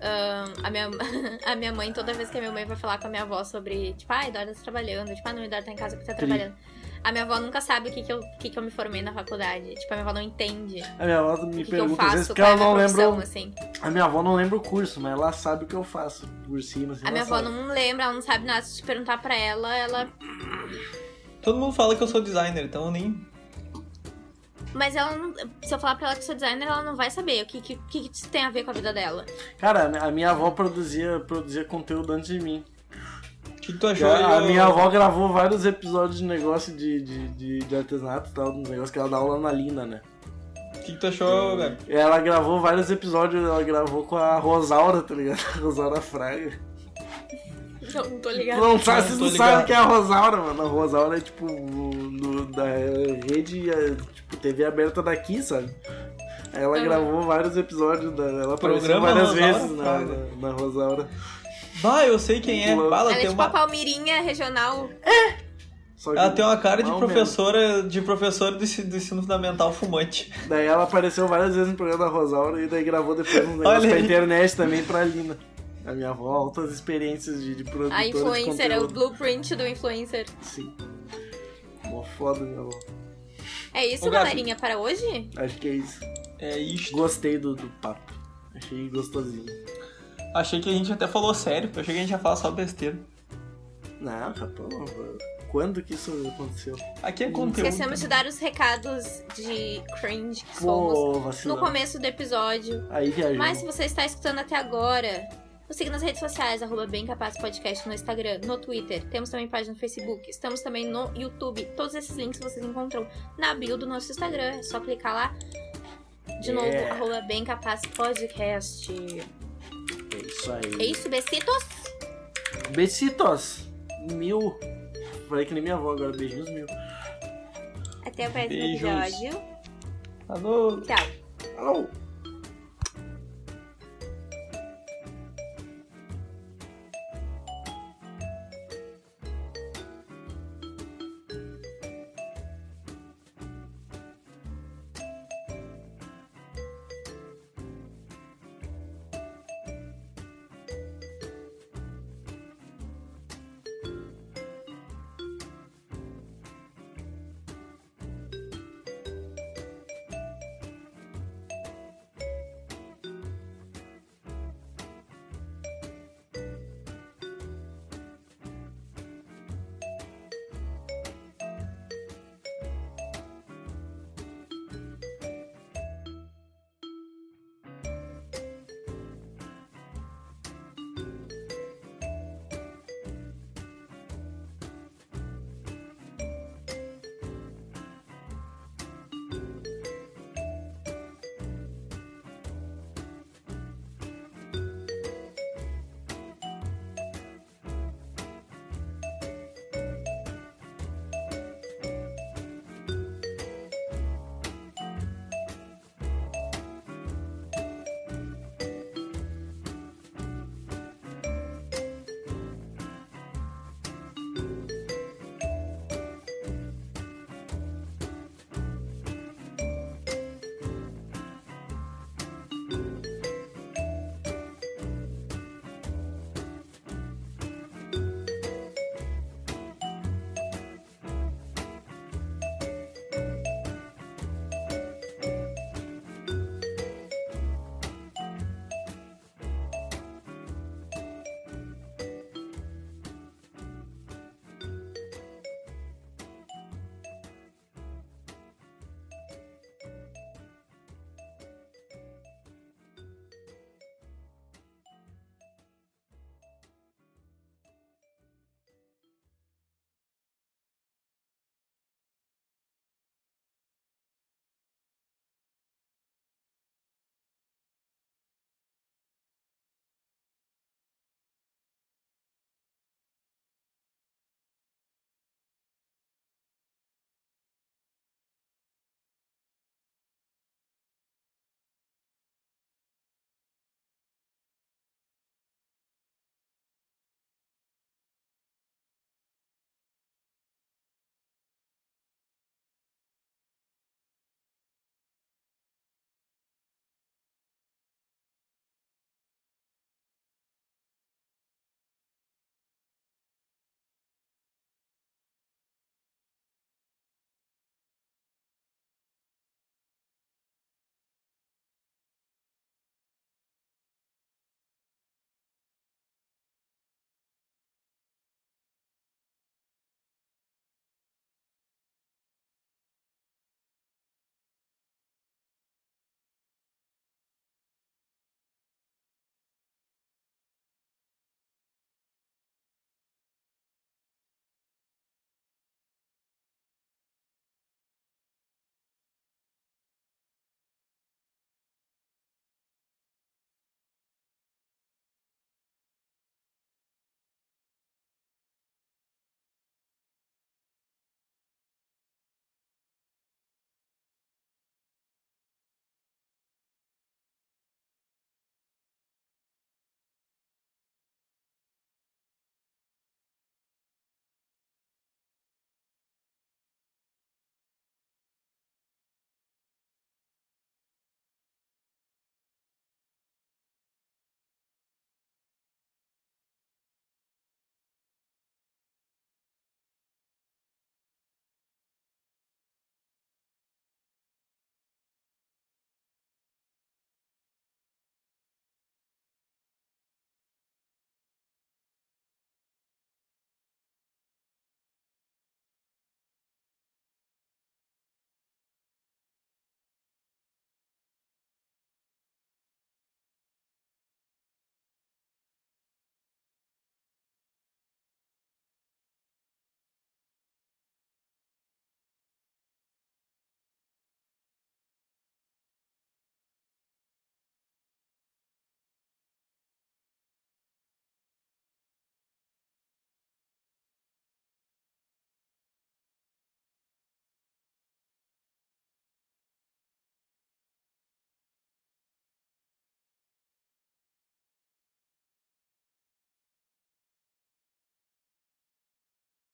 ahn, a, minha, *laughs* a minha mãe, toda vez que a minha mãe vai falar com a minha avó sobre, tipo, ah, Eduardo tá trabalhando, tipo, ah, não, Eduardo tá em casa porque tá Tri. trabalhando. A minha avó nunca sabe o que, que, eu, o que, que eu me formei na faculdade. Tipo, a minha avó não entende A minha avó me que, que eu pergunta às vezes porque é ela a minha não lembra. assim. A minha avó não lembra o curso, mas ela sabe o que eu faço por cima. Assim, A minha avó sabe. não lembra, ela não sabe nada. Se te perguntar pra ela, ela. Todo mundo fala que eu sou designer, então eu nem. Mas ela não. Se eu falar pra ela que sou designer, ela não vai saber o que, que, que que isso tem a ver com a vida dela. Cara, a minha avó produzia, produzia conteúdo antes de mim. O que, que tu achou? A, a Eu- minha avó gravou vários episódios de negócio de, de, de, de artesanato e tal, um negócio que ela dá aula na Lina, né? O que, que tu achou, Gabi? Ela gravou vários episódios, ela gravou com a Rosaura, tá ligado? *laughs* A Rosaura Fraga. Não, não tô ligada. Não sabe, Não, vocês não ligado. sabem quem é a Rosaura, mano. A Rosaura é tipo no- da rede, é, tipo, TV aberta daqui, sabe? Aí ela Uhum. gravou vários episódios, da, ela apareceu Programa várias Rosaura vezes na, na, na Rosaura. Bah, eu sei quem é. Ela Bah, ela, Ela é tem tipo a uma, Palmirinha regional. Só que ela tem uma cara de professora de professora do ensino, do ensino fundamental fumante. Daí ela apareceu várias vezes no programa da Rosaura e daí gravou depois *laughs* uns negócios Olha pra internet também pra Lina. A minha avó, altas experiências de, de produtora A de influencer, é o blueprint do influencer. Sim. Mó foda, minha avó. É isso, Ô, Gabi. galerinha, para hoje? Acho que é isso. É isto. Gostei do, do papo. Achei gostosinho. Achei que a gente até falou sério. Achei que a gente ia falar só besteira. Não, capô, quando que isso aconteceu? Aqui é conteúdo. Esquecemos de dar os recados de cringe que somos no começo do episódio. Aí viajou. Mas se você está escutando até agora, nos siga nas redes sociais, arroba Bem Capaz Podcast no Instagram, no Twitter. Temos também página no Facebook. Estamos também no YouTube. Todos esses links vocês encontram na bio do nosso Instagram. É só clicar lá. De novo, Yeah. arroba Bem Capaz Podcast. É isso aí. É isso, besitos! Besitos. Mil. Falei que nem minha avó agora. Beijinhos mil. Até o próximo Beijos. episódio. Alô. Tchau! Alô.